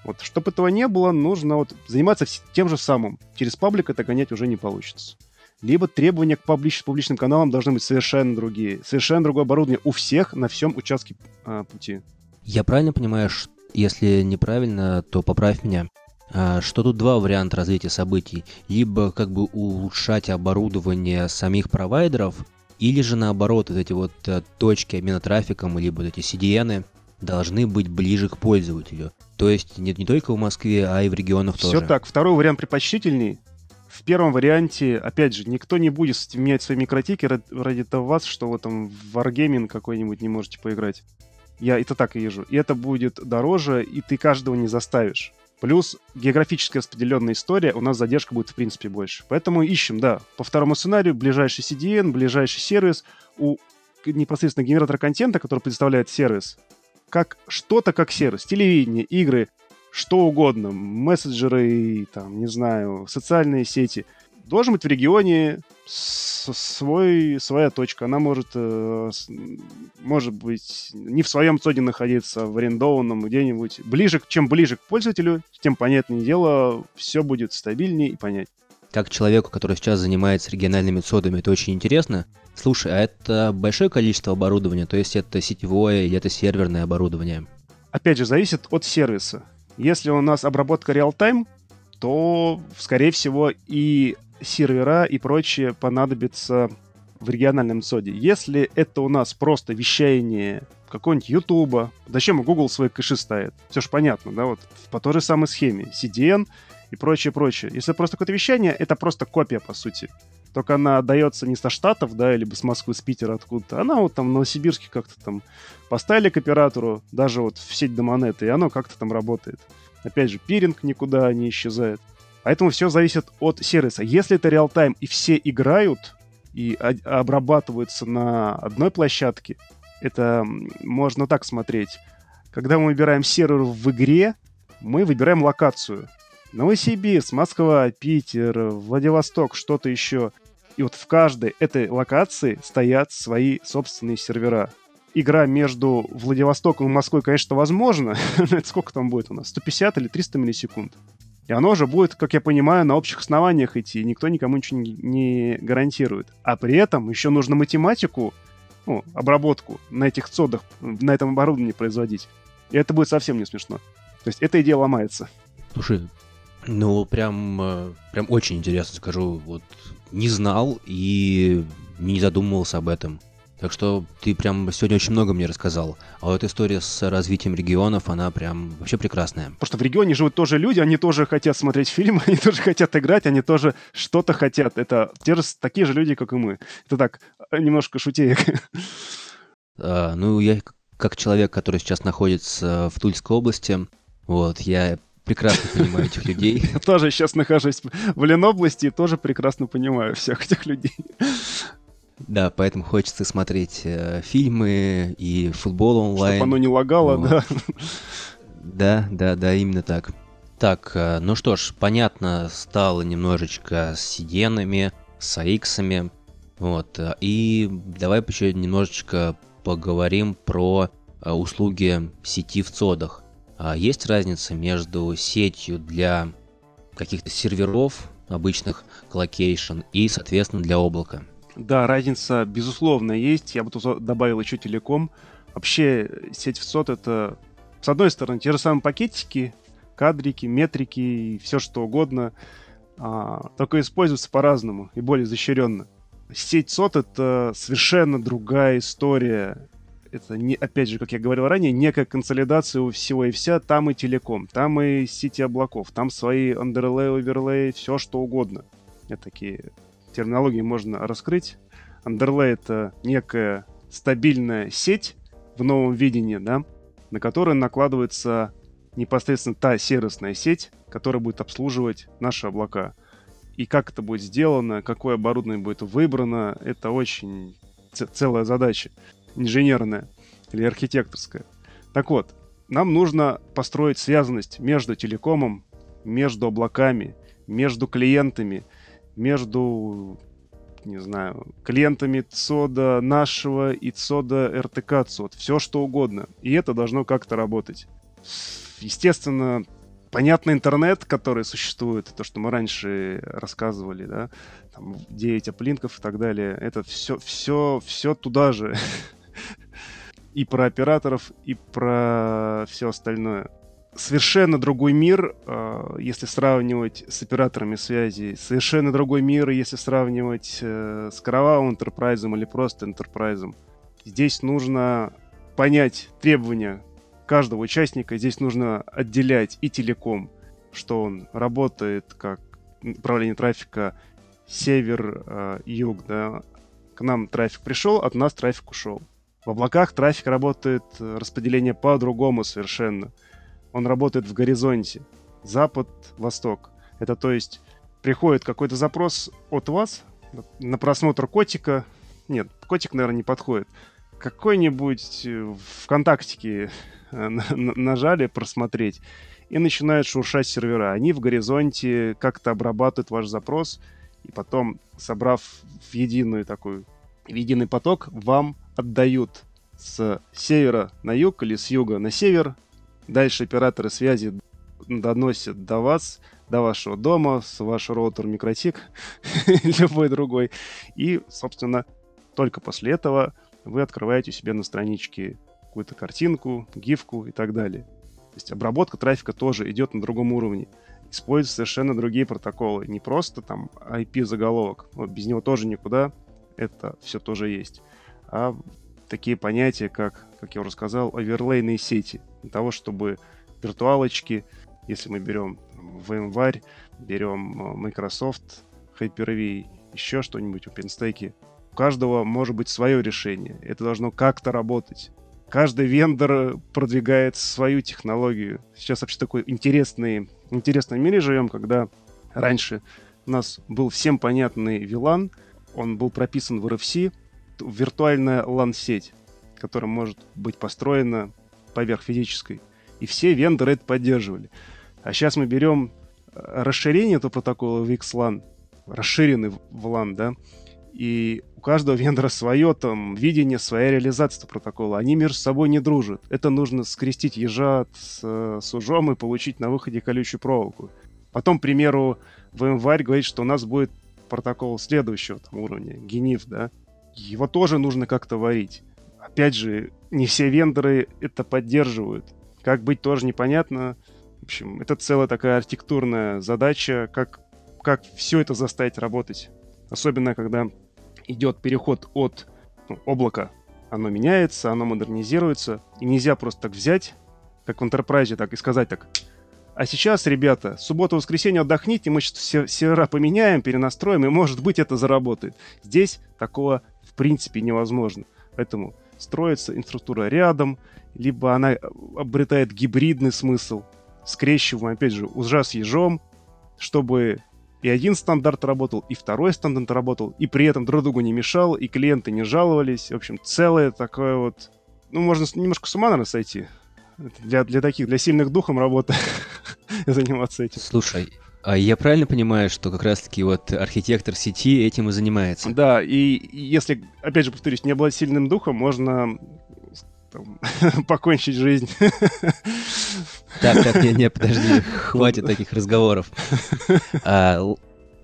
Вот, чтобы этого не было, нужно вот заниматься тем же самым. Через паблик это гонять уже не получится. Либо требования к паблич, публичным каналам должны быть совершенно другие. Совершенно другое оборудование у всех на всем участке а, пути. Я правильно понимаю, что если неправильно, то поправь меня. А, что тут два варианта развития событий. Либо как бы улучшать оборудование самих провайдеров, или же наоборот, вот эти вот э, точки обмена трафиком, либо вот эти CDN должны быть ближе к пользователю. То есть не, не только в Москве, а и в регионах Все тоже. Все так. Второй вариант предпочтительней. В первом варианте, опять же, никто не будет менять свои микротики ради того вас, что вы там в Wargaming какой-нибудь не можете поиграть. Я это так и вижу. И это будет дороже, и ты каждого не заставишь. Плюс географически распределенная история, у нас задержка будет в принципе больше. Поэтому ищем, да, по второму сценарию, ближайший CDN, ближайший сервис. У непосредственно генератора контента, который предоставляет сервис, как что-то как сервис, телевидение, игры, что угодно, мессенджеры, там, не знаю, социальные сети – должен быть в регионе свой, своя точка. Она может, э, может быть не в своем цоде находиться, а в арендованном где-нибудь. Ближе, чем ближе к пользователю, тем, понятное дело, все будет стабильнее и понять. Как человеку, который сейчас занимается региональными цодами, это очень интересно. Слушай, а это большое количество оборудования? То есть это сетевое или это серверное оборудование? Опять же, зависит от сервиса. Если у нас обработка реал-тайм, то, скорее всего, и сервера и прочее понадобится в региональном соде. Если это у нас просто вещание какого-нибудь Ютуба, зачем Google свои кэши ставит? Все же понятно, да, вот по той же самой схеме. CDN и прочее, прочее. Если просто какое-то вещание, это просто копия, по сути. Только она дается не со Штатов, да, либо с Москвы, с Питера откуда-то. Она вот там в Новосибирске как-то там поставили к оператору, даже вот в сеть Домонет, и оно как-то там работает. Опять же, пиринг никуда не исчезает. Поэтому все зависит от сервиса. Если это реал-тайм и все играют и обрабатываются на одной площадке, это можно так смотреть. Когда мы выбираем сервер в игре, мы выбираем локацию. Новосибирск, Москва, Питер, Владивосток, что-то еще. И вот в каждой этой локации стоят свои собственные сервера. Игра между Владивостоком и Москвой, конечно, возможно. Это сколько там будет у нас? 150 или 300 миллисекунд? И оно уже будет, как я понимаю, на общих основаниях идти. Никто никому ничего не, гарантирует. А при этом еще нужно математику, ну, обработку на этих цодах, на этом оборудовании производить. И это будет совсем не смешно. То есть эта идея ломается. Слушай, ну прям, э, прям очень интересно, скажу. Вот не знал и не задумывался об этом. Так что ты прям сегодня очень много мне рассказал. А вот история с развитием регионов, она прям вообще прекрасная. Просто в регионе живут тоже люди, они тоже хотят смотреть фильмы, они тоже хотят играть, они тоже что-то хотят. Это те же, такие же люди, как и мы. Это так, немножко шутеек. А, ну, я как человек, который сейчас находится в Тульской области, вот, я прекрасно понимаю этих людей. Я тоже сейчас нахожусь в Ленобласти и тоже прекрасно понимаю всех этих людей. Да, поэтому хочется смотреть э, фильмы и футбол онлайн. Чтобы оно не лагало, вот. да. Да, да, да, именно так. Так, э, ну что ж, понятно стало немножечко с CDN ами, с IX. Вот, э, и давай еще немножечко поговорим про э, услуги сети в цодах. А есть разница между сетью для каких-то серверов, обычных colocation, и, соответственно, для облака. Да, разница, безусловно, есть. Я бы тут добавил еще телеком. Вообще, сеть в сот — это, с одной стороны, те же самые пакетики, кадрики, метрики и все что угодно, а, только используются по-разному и более изощренно. Сеть сот — это совершенно другая история. Это, не, опять же, как я говорил ранее, некая консолидация у всего и вся. Там и телеком, там и сети облаков, там свои underlay, overlay, все что угодно. Это такие терминологии можно раскрыть. Underlay — это некая стабильная сеть в новом видении, да, на которую накладывается непосредственно та сервисная сеть, которая будет обслуживать наши облака. И как это будет сделано, какое оборудование будет выбрано, это очень целая задача инженерная или архитекторская. Так вот, нам нужно построить связанность между телекомом, между облаками, между клиентами, между, не знаю, клиентами ЦОДа нашего и ЦОДа РТК ЦОД. Все что угодно. И это должно как-то работать. Естественно, понятно интернет, который существует, то, что мы раньше рассказывали, да, там 9 оплинков и так далее, это все, все, все туда же. И про операторов, и про все остальное совершенно другой мир, э, если сравнивать с операторами связи, совершенно другой мир, если сравнивать э, с кровавым Enterprise или просто Enterprise. Здесь нужно понять требования каждого участника, здесь нужно отделять и телеком, что он работает как управление трафика север-юг, э, да, к нам трафик пришел, от нас трафик ушел. В облаках трафик работает, распределение по-другому совершенно – он работает в горизонте. Запад, восток. Это то есть приходит какой-то запрос от вас на просмотр котика. Нет, котик, наверное, не подходит. Какой-нибудь э, ВКонтактике э, нажали просмотреть и начинают шуршать сервера. Они в горизонте как-то обрабатывают ваш запрос и потом, собрав в единую такую, в единый поток, вам отдают с севера на юг или с юга на север Дальше операторы связи доносят до вас, до вашего дома, с ваш роутер микротик, любой другой. И, собственно, только после этого вы открываете у себя на страничке какую-то картинку, гифку и так далее. То есть обработка трафика тоже идет на другом уровне. Используют совершенно другие протоколы. Не просто там IP-заголовок. Вот без него тоже никуда. Это все тоже есть. А такие понятия, как, как я уже сказал, оверлейные сети. Для того, чтобы виртуалочки, если мы берем VMware, берем э, Microsoft, Hyper-V, еще что-нибудь, OpenStack, у каждого может быть свое решение. Это должно как-то работать. Каждый вендор продвигает свою технологию. Сейчас вообще такой интересный, интересном мире живем, когда раньше у нас был всем понятный VLAN, он был прописан в RFC, виртуальная LAN-сеть, которая может быть построена поверх физической. И все вендоры это поддерживали. А сейчас мы берем э, расширение этого протокола в XLAN, расширенный в LAN, да, и у каждого вендора свое там видение, своя реализация этого протокола. Они между собой не дружат. Это нужно скрестить ежа с, с ужом и получить на выходе колючую проволоку. Потом, к примеру, VMware говорит, что у нас будет протокол следующего там, уровня, GNIF, да, его тоже нужно как-то варить. Опять же, не все вендоры это поддерживают. Как быть, тоже непонятно. В общем, это целая такая архитектурная задача, как, как все это заставить работать. Особенно, когда идет переход от ну, облака. Оно меняется, оно модернизируется. И нельзя просто так взять, как в Enterprise, так и сказать так. А сейчас, ребята, суббота-воскресенье отдохните, мы сейчас сервера поменяем, перенастроим, и, может быть, это заработает. Здесь такого в принципе невозможно. Поэтому строится инфраструктура рядом, либо она обретает гибридный смысл. Скрещиваем, опять же, ужа с ежом, чтобы и один стандарт работал, и второй стандарт работал, и при этом друг другу не мешал, и клиенты не жаловались. В общем, целое такое вот... Ну, можно немножко с ума, наверное, сойти. Для, для таких, для сильных духом работы заниматься этим. Слушай, а я правильно понимаю, что как раз-таки вот архитектор сети этим и занимается? Да, и если, опять же повторюсь, не было сильным духом, можно там, покончить жизнь. Так, так, не, не, подожди, хватит таких разговоров. А,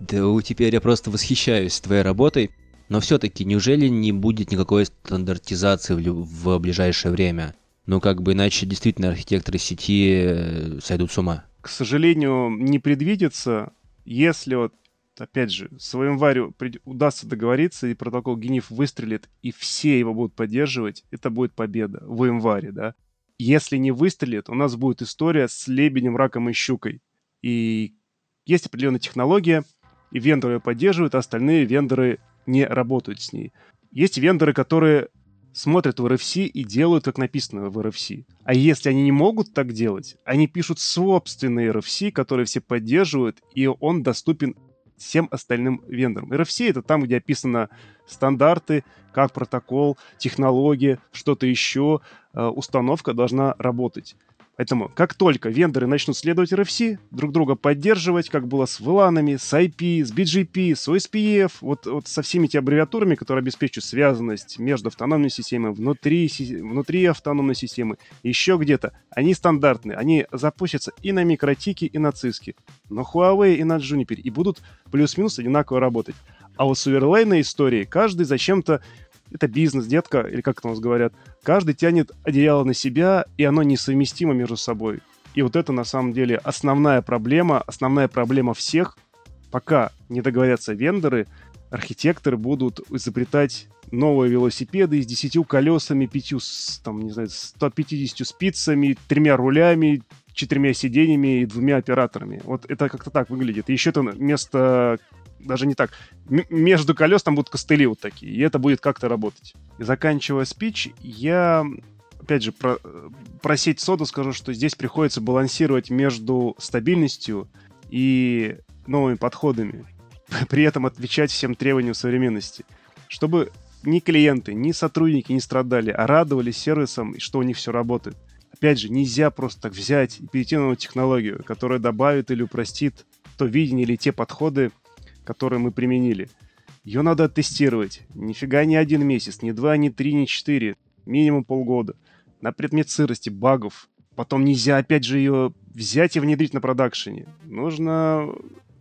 да, теперь я просто восхищаюсь твоей работой. Но все-таки, неужели не будет никакой стандартизации в, в ближайшее время? Ну, как бы иначе действительно архитекторы сети э, сойдут с ума. К сожалению, не предвидится, если вот опять же, своим варю удастся договориться, и протокол Гениф выстрелит, и все его будут поддерживать, это будет победа в январе, да. Если не выстрелит, у нас будет история с лебедем, раком и щукой. И есть определенная технология, и вендоры ее поддерживают, а остальные вендоры не работают с ней. Есть вендоры, которые смотрят в RFC и делают, как написано в RFC. А если они не могут так делать, они пишут собственный RFC, который все поддерживают, и он доступен всем остальным вендорам. RFC — это там, где описано стандарты, как протокол, технология, что-то еще, э, установка должна работать. Поэтому, как только вендоры начнут следовать RFC, друг друга поддерживать, как было с VLAN, с IP, с BGP, с OSPF, вот, вот со всеми этими аббревиатурами, которые обеспечивают связанность между автономной системой, внутри, внутри автономной системы, еще где-то, они стандартные, они запустятся и на микротике, и на циске, на Huawei и на Juniper, и будут плюс-минус одинаково работать. А вот с оверлейной историей каждый зачем-то это бизнес, детка, или как это у нас говорят, каждый тянет одеяло на себя, и оно несовместимо между собой. И вот это на самом деле основная проблема, основная проблема всех. Пока не договорятся вендоры, архитекторы будут изобретать новые велосипеды с 10 колесами, 5, там, не знаю, 150 спицами, тремя рулями, четырьмя сиденьями и двумя операторами. Вот это как-то так выглядит. И еще это вместо даже не так. М- между колес там будут костыли вот такие, и это будет как-то работать. И заканчивая спич, я, опять же, про, про сеть сода скажу, что здесь приходится балансировать между стабильностью и новыми подходами, при этом отвечать всем требованиям современности, чтобы ни клиенты, ни сотрудники не страдали, а радовались сервисом, и что у них все работает. Опять же, нельзя просто так взять и перейти на новую технологию, которая добавит или упростит то видение или те подходы, которые мы применили. Ее надо тестировать. Нифига не один месяц, не два, не три, не четыре. Минимум полгода. На предмет сырости, багов. Потом нельзя, опять же, ее взять и внедрить на продакшене. Нужно...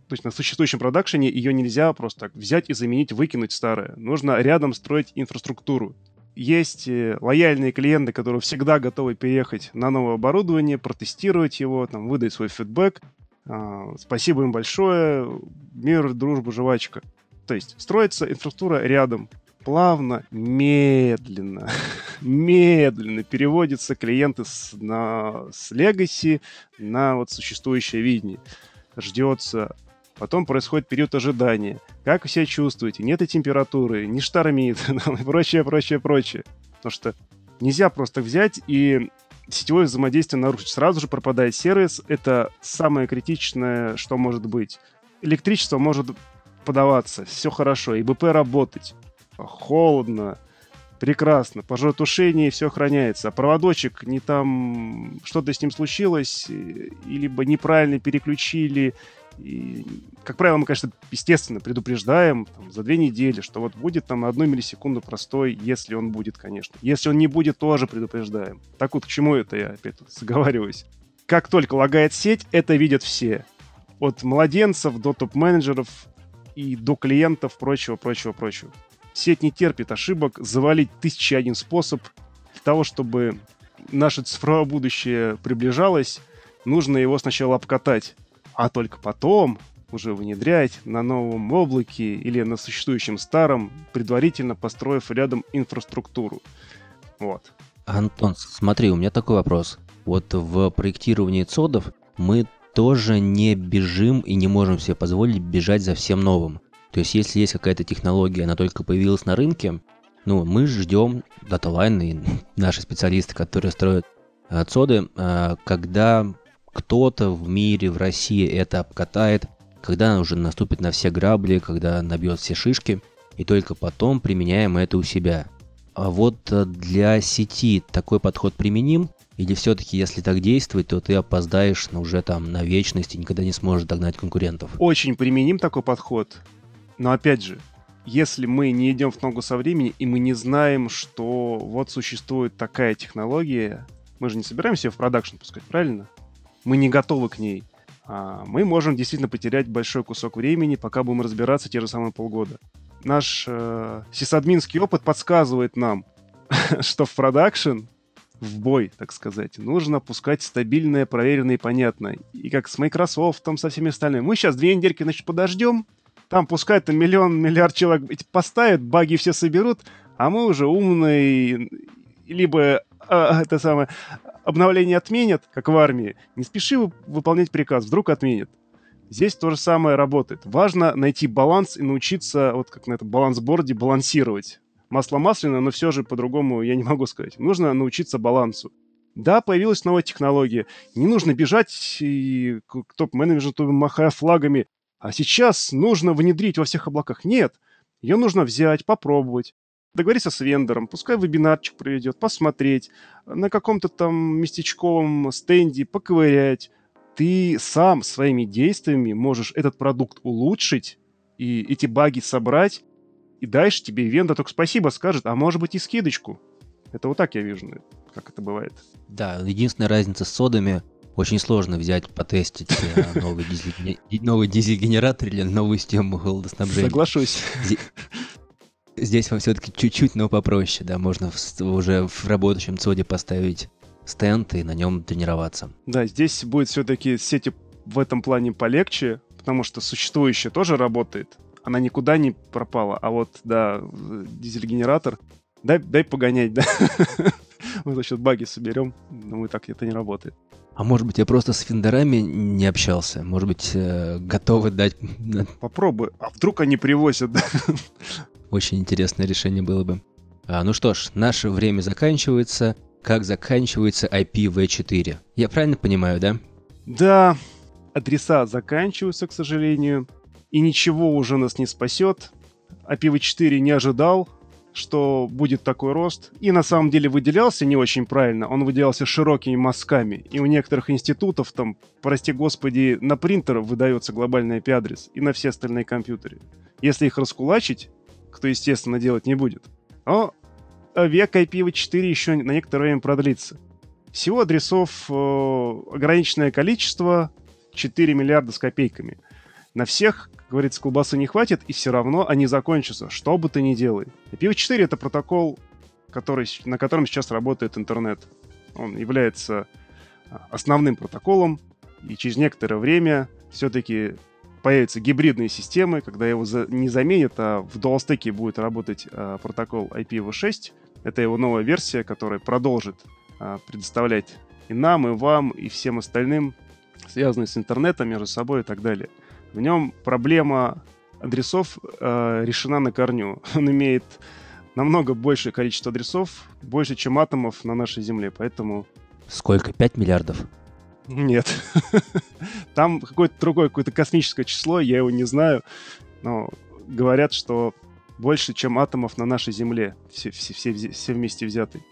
То есть на существующем продакшене ее нельзя просто так взять и заменить, выкинуть старое. Нужно рядом строить инфраструктуру. Есть э, лояльные клиенты, которые всегда готовы переехать на новое оборудование, протестировать его, там, выдать свой фидбэк, спасибо им большое. Мир, дружба, жвачка. То есть строится инфраструктура рядом. Плавно, медленно, медленно переводятся клиенты с, на, с Legacy на вот существующее видение. Ждется Потом происходит период ожидания. Как вы себя чувствуете? Нет и температуры, не штормит, и прочее, прочее, прочее. Потому что нельзя просто взять и сетевое взаимодействие нарушить. Сразу же пропадает сервис. Это самое критичное, что может быть. Электричество может подаваться, все хорошо, и БП работать. Холодно, прекрасно, пожаротушение, все охраняется. А проводочек не там, что-то с ним случилось, либо неправильно переключили, и, как правило, мы, конечно, естественно, предупреждаем там, за две недели, что вот будет там одну миллисекунду простой, если он будет, конечно. Если он не будет, тоже предупреждаем. Так вот, к чему это я опять заговариваюсь? Как только лагает сеть, это видят все. От младенцев до топ-менеджеров и до клиентов, прочего, прочего, прочего. Сеть не терпит ошибок, завалить тысячи один способ. Для того, чтобы наше цифровое будущее приближалось, нужно его сначала обкатать а только потом уже внедрять на новом облаке или на существующем старом, предварительно построив рядом инфраструктуру. Вот. Антон, смотри, у меня такой вопрос. Вот в проектировании цодов мы тоже не бежим и не можем себе позволить бежать за всем новым. То есть, если есть какая-то технология, она только появилась на рынке, ну, мы ждем DataLine и наши специалисты, которые строят э, цоды, э, когда кто-то в мире, в России это обкатает, когда уже наступит на все грабли, когда набьет все шишки, и только потом применяем это у себя. А вот э, для сети такой подход применим, или все-таки, если так действовать, то ты опоздаешь на уже там на вечность и никогда не сможешь догнать конкурентов? Очень применим такой подход. Но опять же, если мы не идем в ногу со временем, и мы не знаем, что вот существует такая технология, мы же не собираемся ее в продакшн пускать, правильно? Мы не готовы к ней. А мы можем действительно потерять большой кусок времени, пока будем разбираться те же самые полгода. Наш э, сисадминский опыт подсказывает нам, что в продакшн, в бой, так сказать, нужно пускать стабильное, проверенное и понятное. И как с Microsoft, там, со всеми остальными. Мы сейчас две недельки, значит, подождем, там пускай там миллион, миллиард человек поставят, баги все соберут, а мы уже умные, либо а, это самое обновление отменят, как в армии, не спеши выполнять приказ, вдруг отменят. Здесь то же самое работает. Важно найти баланс и научиться, вот как на этом балансборде, балансировать. Масло масляное, но все же по-другому я не могу сказать. Нужно научиться балансу. Да, появилась новая технология. Не нужно бежать и к топ-менеджменту, махая флагами. А сейчас нужно внедрить во всех облаках. Нет, ее нужно взять, попробовать, договориться с вендором, пускай вебинарчик проведет, посмотреть, на каком-то там местечковом стенде поковырять. Ты сам своими действиями можешь этот продукт улучшить и эти баги собрать, и дальше тебе вендор только спасибо скажет, а может быть и скидочку. Это вот так я вижу, как это бывает. Да, единственная разница с содами очень сложно взять, потестить э, новый, дизель, новый дизель-генератор или новую систему холодоснабжения. Соглашусь. Здесь, вам все-таки чуть-чуть, но попроще, да, можно в, уже в работающем ЦОДе поставить стенд и на нем тренироваться. Да, здесь будет все-таки сети в этом плане полегче, потому что существующая тоже работает. Она никуда не пропала, а вот, да, дизель-генератор, дай, дай погонять, да. Мы за счет баги соберем, но мы так это не работает. А может быть, я просто с финдерами не общался? Может быть, э, готовы дать... Попробуй. А вдруг они привозят? Очень интересное решение было бы. А, ну что ж, наше время заканчивается. Как заканчивается IPv4? Я правильно понимаю, да? Да, адреса заканчиваются, к сожалению. И ничего уже нас не спасет. IPv4 не ожидал, что будет такой рост. И на самом деле выделялся не очень правильно. Он выделялся широкими мазками. И у некоторых институтов там, прости господи, на принтер выдается глобальный IP-адрес. И на все остальные компьютеры. Если их раскулачить, кто, естественно, делать не будет, но век IPv4 еще на некоторое время продлится. Всего адресов э, ограниченное количество, 4 миллиарда с копейками. На всех говорится, колбасы не хватит, и все равно они закончатся, что бы ты ни делай. IPv4 — это протокол, который, на котором сейчас работает интернет. Он является а, основным протоколом, и через некоторое время все-таки появятся гибридные системы, когда его за, не заменят, а в дуалстеке будет работать а, протокол IPv6. Это его новая версия, которая продолжит а, предоставлять и нам, и вам, и всем остальным, связанные с интернетом между собой и так далее. В нем проблема адресов э, решена на корню. Он имеет намного большее количество адресов, больше, чем атомов на нашей Земле, поэтому... Сколько? 5 миллиардов? Нет. Там какое-то другое, какое-то космическое число, я его не знаю, но говорят, что больше, чем атомов на нашей Земле, все, все, все, все вместе взятые.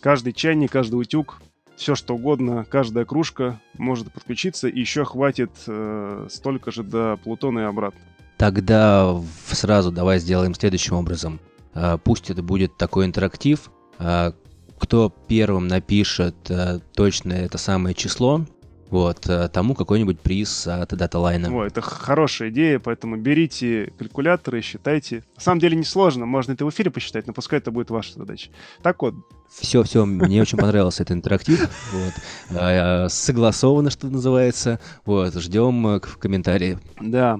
Каждый чайник, каждый утюг все что угодно, каждая кружка может подключиться, и еще хватит э, столько же до Плутона и обратно. Тогда сразу давай сделаем следующим образом. Э, пусть это будет такой интерактив. Э, кто первым напишет э, точно это самое число, вот, э, тому какой-нибудь приз от DataLine. О, это хорошая идея, поэтому берите калькуляторы, считайте. На самом деле несложно, можно это в эфире посчитать, но пускай это будет ваша задача. Так вот. Все, все, мне очень понравился этот интерактив. Вот. А, согласовано, что называется. Вот, ждем э, в комментарии. Да.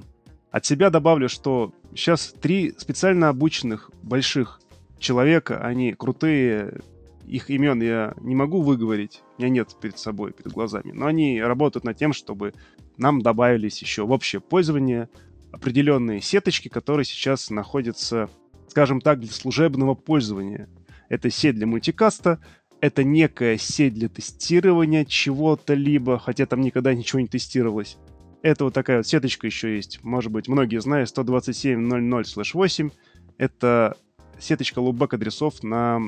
От себя добавлю, что сейчас три специально обученных больших человека, они крутые их имен я не могу выговорить, у меня нет перед собой, перед глазами, но они работают над тем, чтобы нам добавились еще в общее пользование определенные сеточки, которые сейчас находятся, скажем так, для служебного пользования. Это сеть для мультикаста, это некая сеть для тестирования чего-то либо, хотя там никогда ничего не тестировалось. Это вот такая вот сеточка еще есть. Может быть, многие знают, 127.00/8. Это сеточка лубэк адресов на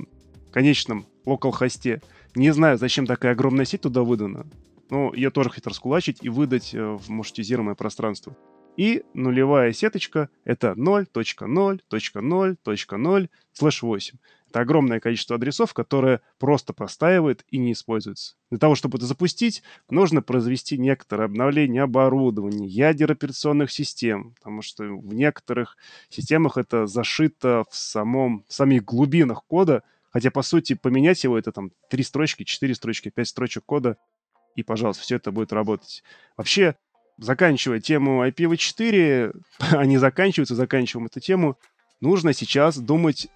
конечном локал-хосте. Не знаю, зачем такая огромная сеть туда выдана, но я тоже хотел раскулачить и выдать э, в маршрутизируемое пространство. И нулевая сеточка — это 0.0.0.0 слэш 8. Это огромное количество адресов, которое просто простаивает и не используется. Для того, чтобы это запустить, нужно произвести некоторое обновление оборудования, ядер операционных систем, потому что в некоторых системах это зашито в, самом, в самих глубинах кода, хотя, по сути, поменять его это там три строчки, четыре строчки, пять строчек кода, и, пожалуйста, все это будет работать. Вообще, заканчивая тему IPv4, они заканчиваются, заканчиваем эту тему, нужно сейчас думать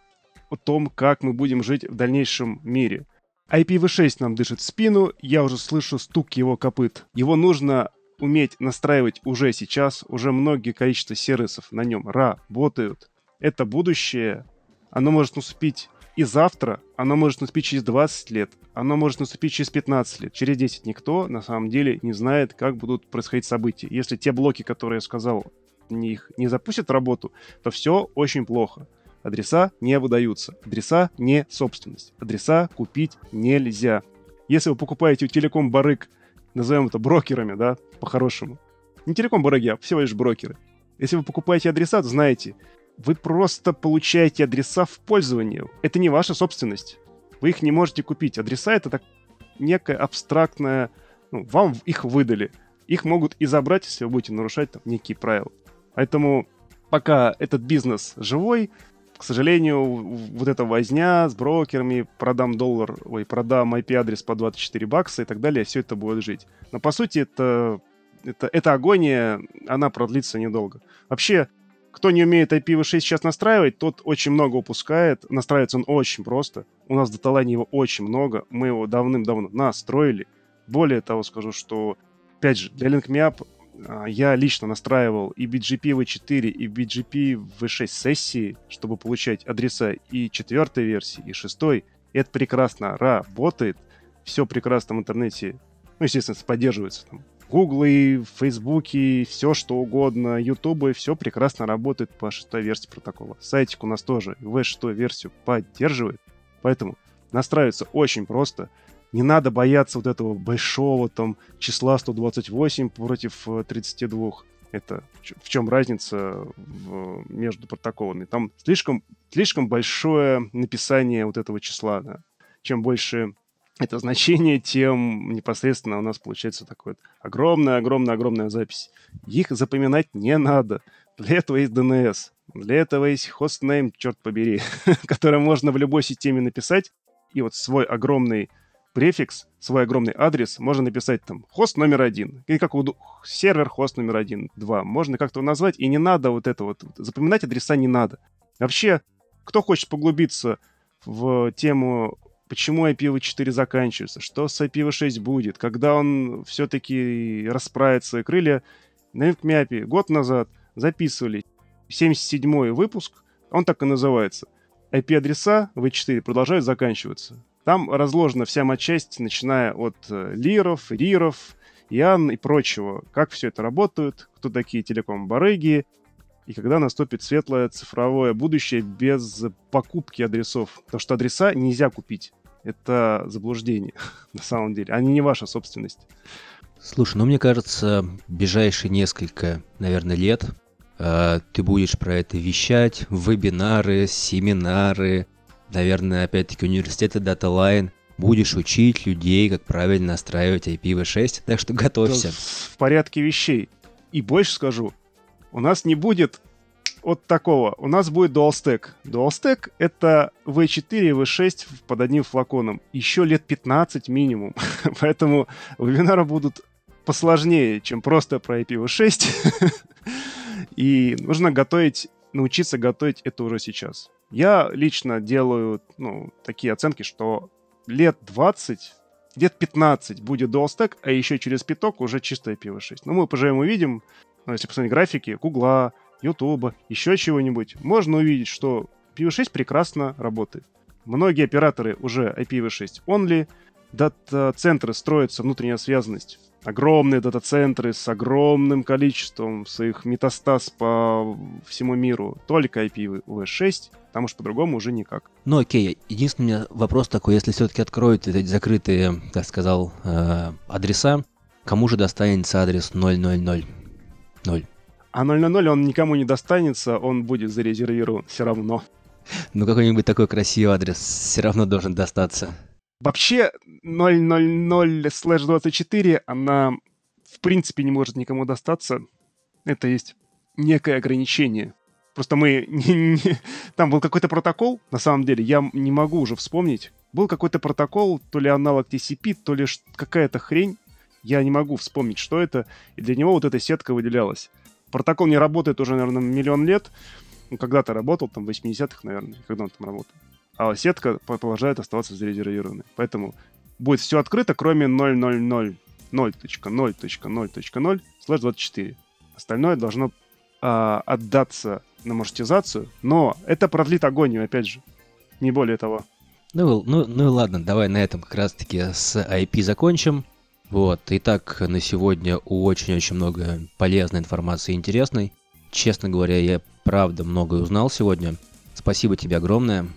о том, как мы будем жить в дальнейшем мире. IPv6 нам дышит в спину, я уже слышу стук его копыт. Его нужно уметь настраивать уже сейчас, уже многие количество сервисов на нем работают. Это будущее, оно может наступить и завтра, оно может наступить через 20 лет, оно может наступить через 15 лет, через 10. Никто на самом деле не знает, как будут происходить события. Если те блоки, которые я сказал, их не запустят работу, то все очень плохо. Адреса не выдаются. Адреса не собственность. Адреса купить нельзя. Если вы покупаете у Телеком Барык, назовем это брокерами, да, по-хорошему. Не Телеком Барыги, а всего лишь брокеры. Если вы покупаете адреса, то знаете, вы просто получаете адреса в пользование. Это не ваша собственность. Вы их не можете купить. Адреса — это так некая абстрактная... Ну, вам их выдали. Их могут и забрать, если вы будете нарушать там, некие правила. Поэтому пока этот бизнес живой, к сожалению, вот эта возня с брокерами, продам доллар, ой, продам IP-адрес по 24 бакса и так далее, все это будет жить. Но по сути это, это, эта агония, она продлится недолго. Вообще, кто не умеет IPv6 сейчас настраивать, тот очень много упускает. Настраивается он очень просто. У нас в даталайне его очень много. Мы его давным-давно настроили. Более того, скажу, что, опять же, для LinkMeUp а, я лично настраивал и BGP v4, и BGP v6 сессии, чтобы получать адреса и четвертой версии, и шестой. Это прекрасно работает. Все прекрасно в интернете, ну, естественно, поддерживается там. Гуглы, Фейсбуки, все что угодно, Ютубы, все прекрасно работает по шестой версии протокола. Сайтик у нас тоже V6 версию поддерживает. Поэтому настраивается очень просто. Не надо бояться вот этого большого там числа 128 против 32. Э, Это в чем разница в, между протоколами? Там слишком, слишком большое написание вот этого числа. Да? Чем больше это значение, тем непосредственно у нас получается такой вот огромная-огромная-огромная запись. Их запоминать не надо. Для этого есть DNS. Для этого есть хостнейм, черт побери, который можно в любой системе написать. И вот свой огромный префикс, свой огромный адрес можно написать там хост номер один. Или как у сервер хост номер один, два. Можно как-то его назвать, и не надо вот это вот. Запоминать адреса не надо. Вообще, кто хочет поглубиться в тему, почему IPv4 заканчивается, что с IPv6 будет, когда он все-таки расправит свои крылья, на NetMap год назад записывали 77-й выпуск, он так и называется. IP-адреса V4 продолжают заканчиваться. Там разложена вся матчасть, начиная от э, лиров, риров, ян и прочего. Как все это работает, кто такие телеком-барыги, и когда наступит светлое цифровое будущее без покупки адресов. Потому что адреса нельзя купить. Это заблуждение, на самом деле. Они не ваша собственность. Слушай, ну мне кажется, ближайшие несколько, наверное, лет э, ты будешь про это вещать, вебинары, семинары, наверное, опять-таки университеты DataLine, будешь учить людей, как правильно настраивать IPv6, так что готовься. В порядке вещей. И больше скажу, у нас не будет вот такого. У нас будет Dual Stack. Dual Stack — это V4 и V6 под одним флаконом. Еще лет 15 минимум. Поэтому вебинары будут посложнее, чем просто про IPv6. и нужно готовить, научиться готовить это уже сейчас. Я лично делаю ну, такие оценки, что лет 20, лет 15 будет dual stack, а еще через пяток уже чистая IPv6. Ну, мы поживем увидим, ну, если посмотреть графики Гугла, Ютуба, еще чего-нибудь, можно увидеть, что IPv6 прекрасно работает. Многие операторы уже IPv6 only, дата-центры строятся внутренняя связанность огромные дата-центры с огромным количеством своих метастаз по всему миру. Только IPv6, потому что по-другому уже никак. Ну окей, единственный у меня вопрос такой, если все-таки откроют эти закрытые, так сказал, э, адреса, кому же достанется адрес 000? А 000 он никому не достанется, он будет зарезервирован все равно. Ну, какой-нибудь такой красивый адрес все равно должен достаться. Вообще, 000/24, она в принципе не может никому достаться. Это есть некое ограничение. Просто мы... Не, не, там был какой-то протокол, на самом деле, я не могу уже вспомнить. Был какой-то протокол, то ли аналог TCP, то ли какая-то хрень. Я не могу вспомнить, что это. И для него вот эта сетка выделялась. Протокол не работает уже, наверное, миллион лет. Ну, когда-то работал, там, в 80-х, наверное, когда он там работал. А сетка продолжает оставаться зарезервированной. Поэтому будет все открыто, кроме 000 0.0.0.0 слэш 24. Остальное должно э, отдаться на маршрутизацию, но это продлит агонию, опять же. Не более того. Ну, ну, ну ладно, давай на этом как раз-таки с IP закончим. Вот, итак, на сегодня очень-очень много полезной информации и интересной. Честно говоря, я правда многое узнал сегодня. Спасибо тебе огромное.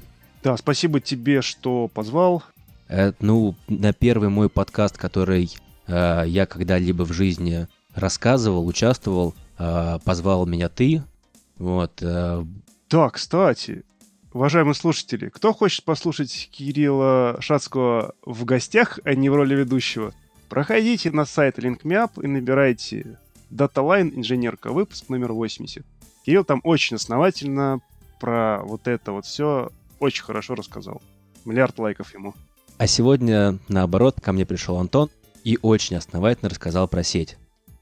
Да, спасибо тебе, что позвал. Это, ну, на первый мой подкаст, который э, я когда-либо в жизни рассказывал, участвовал, э, позвал меня ты. Вот. Э... Да, кстати, уважаемые слушатели, кто хочет послушать Кирилла Шацкого в гостях, а не в роли ведущего, Проходите на сайт LinkMeUp и набирайте DataLine инженерка, выпуск номер 80. Кирилл там очень основательно про вот это вот все очень хорошо рассказал. Миллиард лайков ему. А сегодня, наоборот, ко мне пришел Антон и очень основательно рассказал про сеть.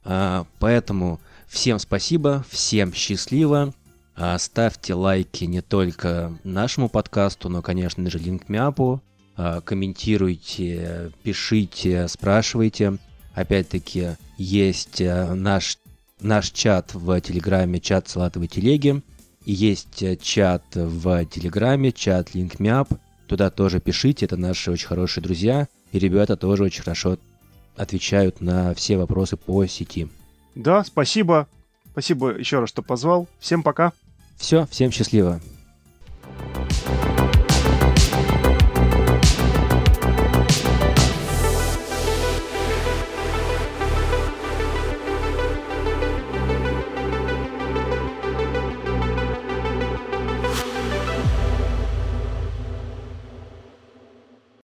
А, поэтому всем спасибо, всем счастливо. А, ставьте лайки не только нашему подкасту, но, конечно же, LinkMeUp. А, комментируйте, пишите, спрашивайте. Опять-таки, есть э, наш, наш чат в Телеграме, чат Салатовой телеги. И есть э, чат в Телеграме, чат LinkMeUp. Туда тоже пишите, это наши очень хорошие друзья. И ребята тоже очень хорошо отвечают на все вопросы по сети. Да, спасибо. Спасибо еще раз, что позвал. Всем пока. Все, всем счастливо.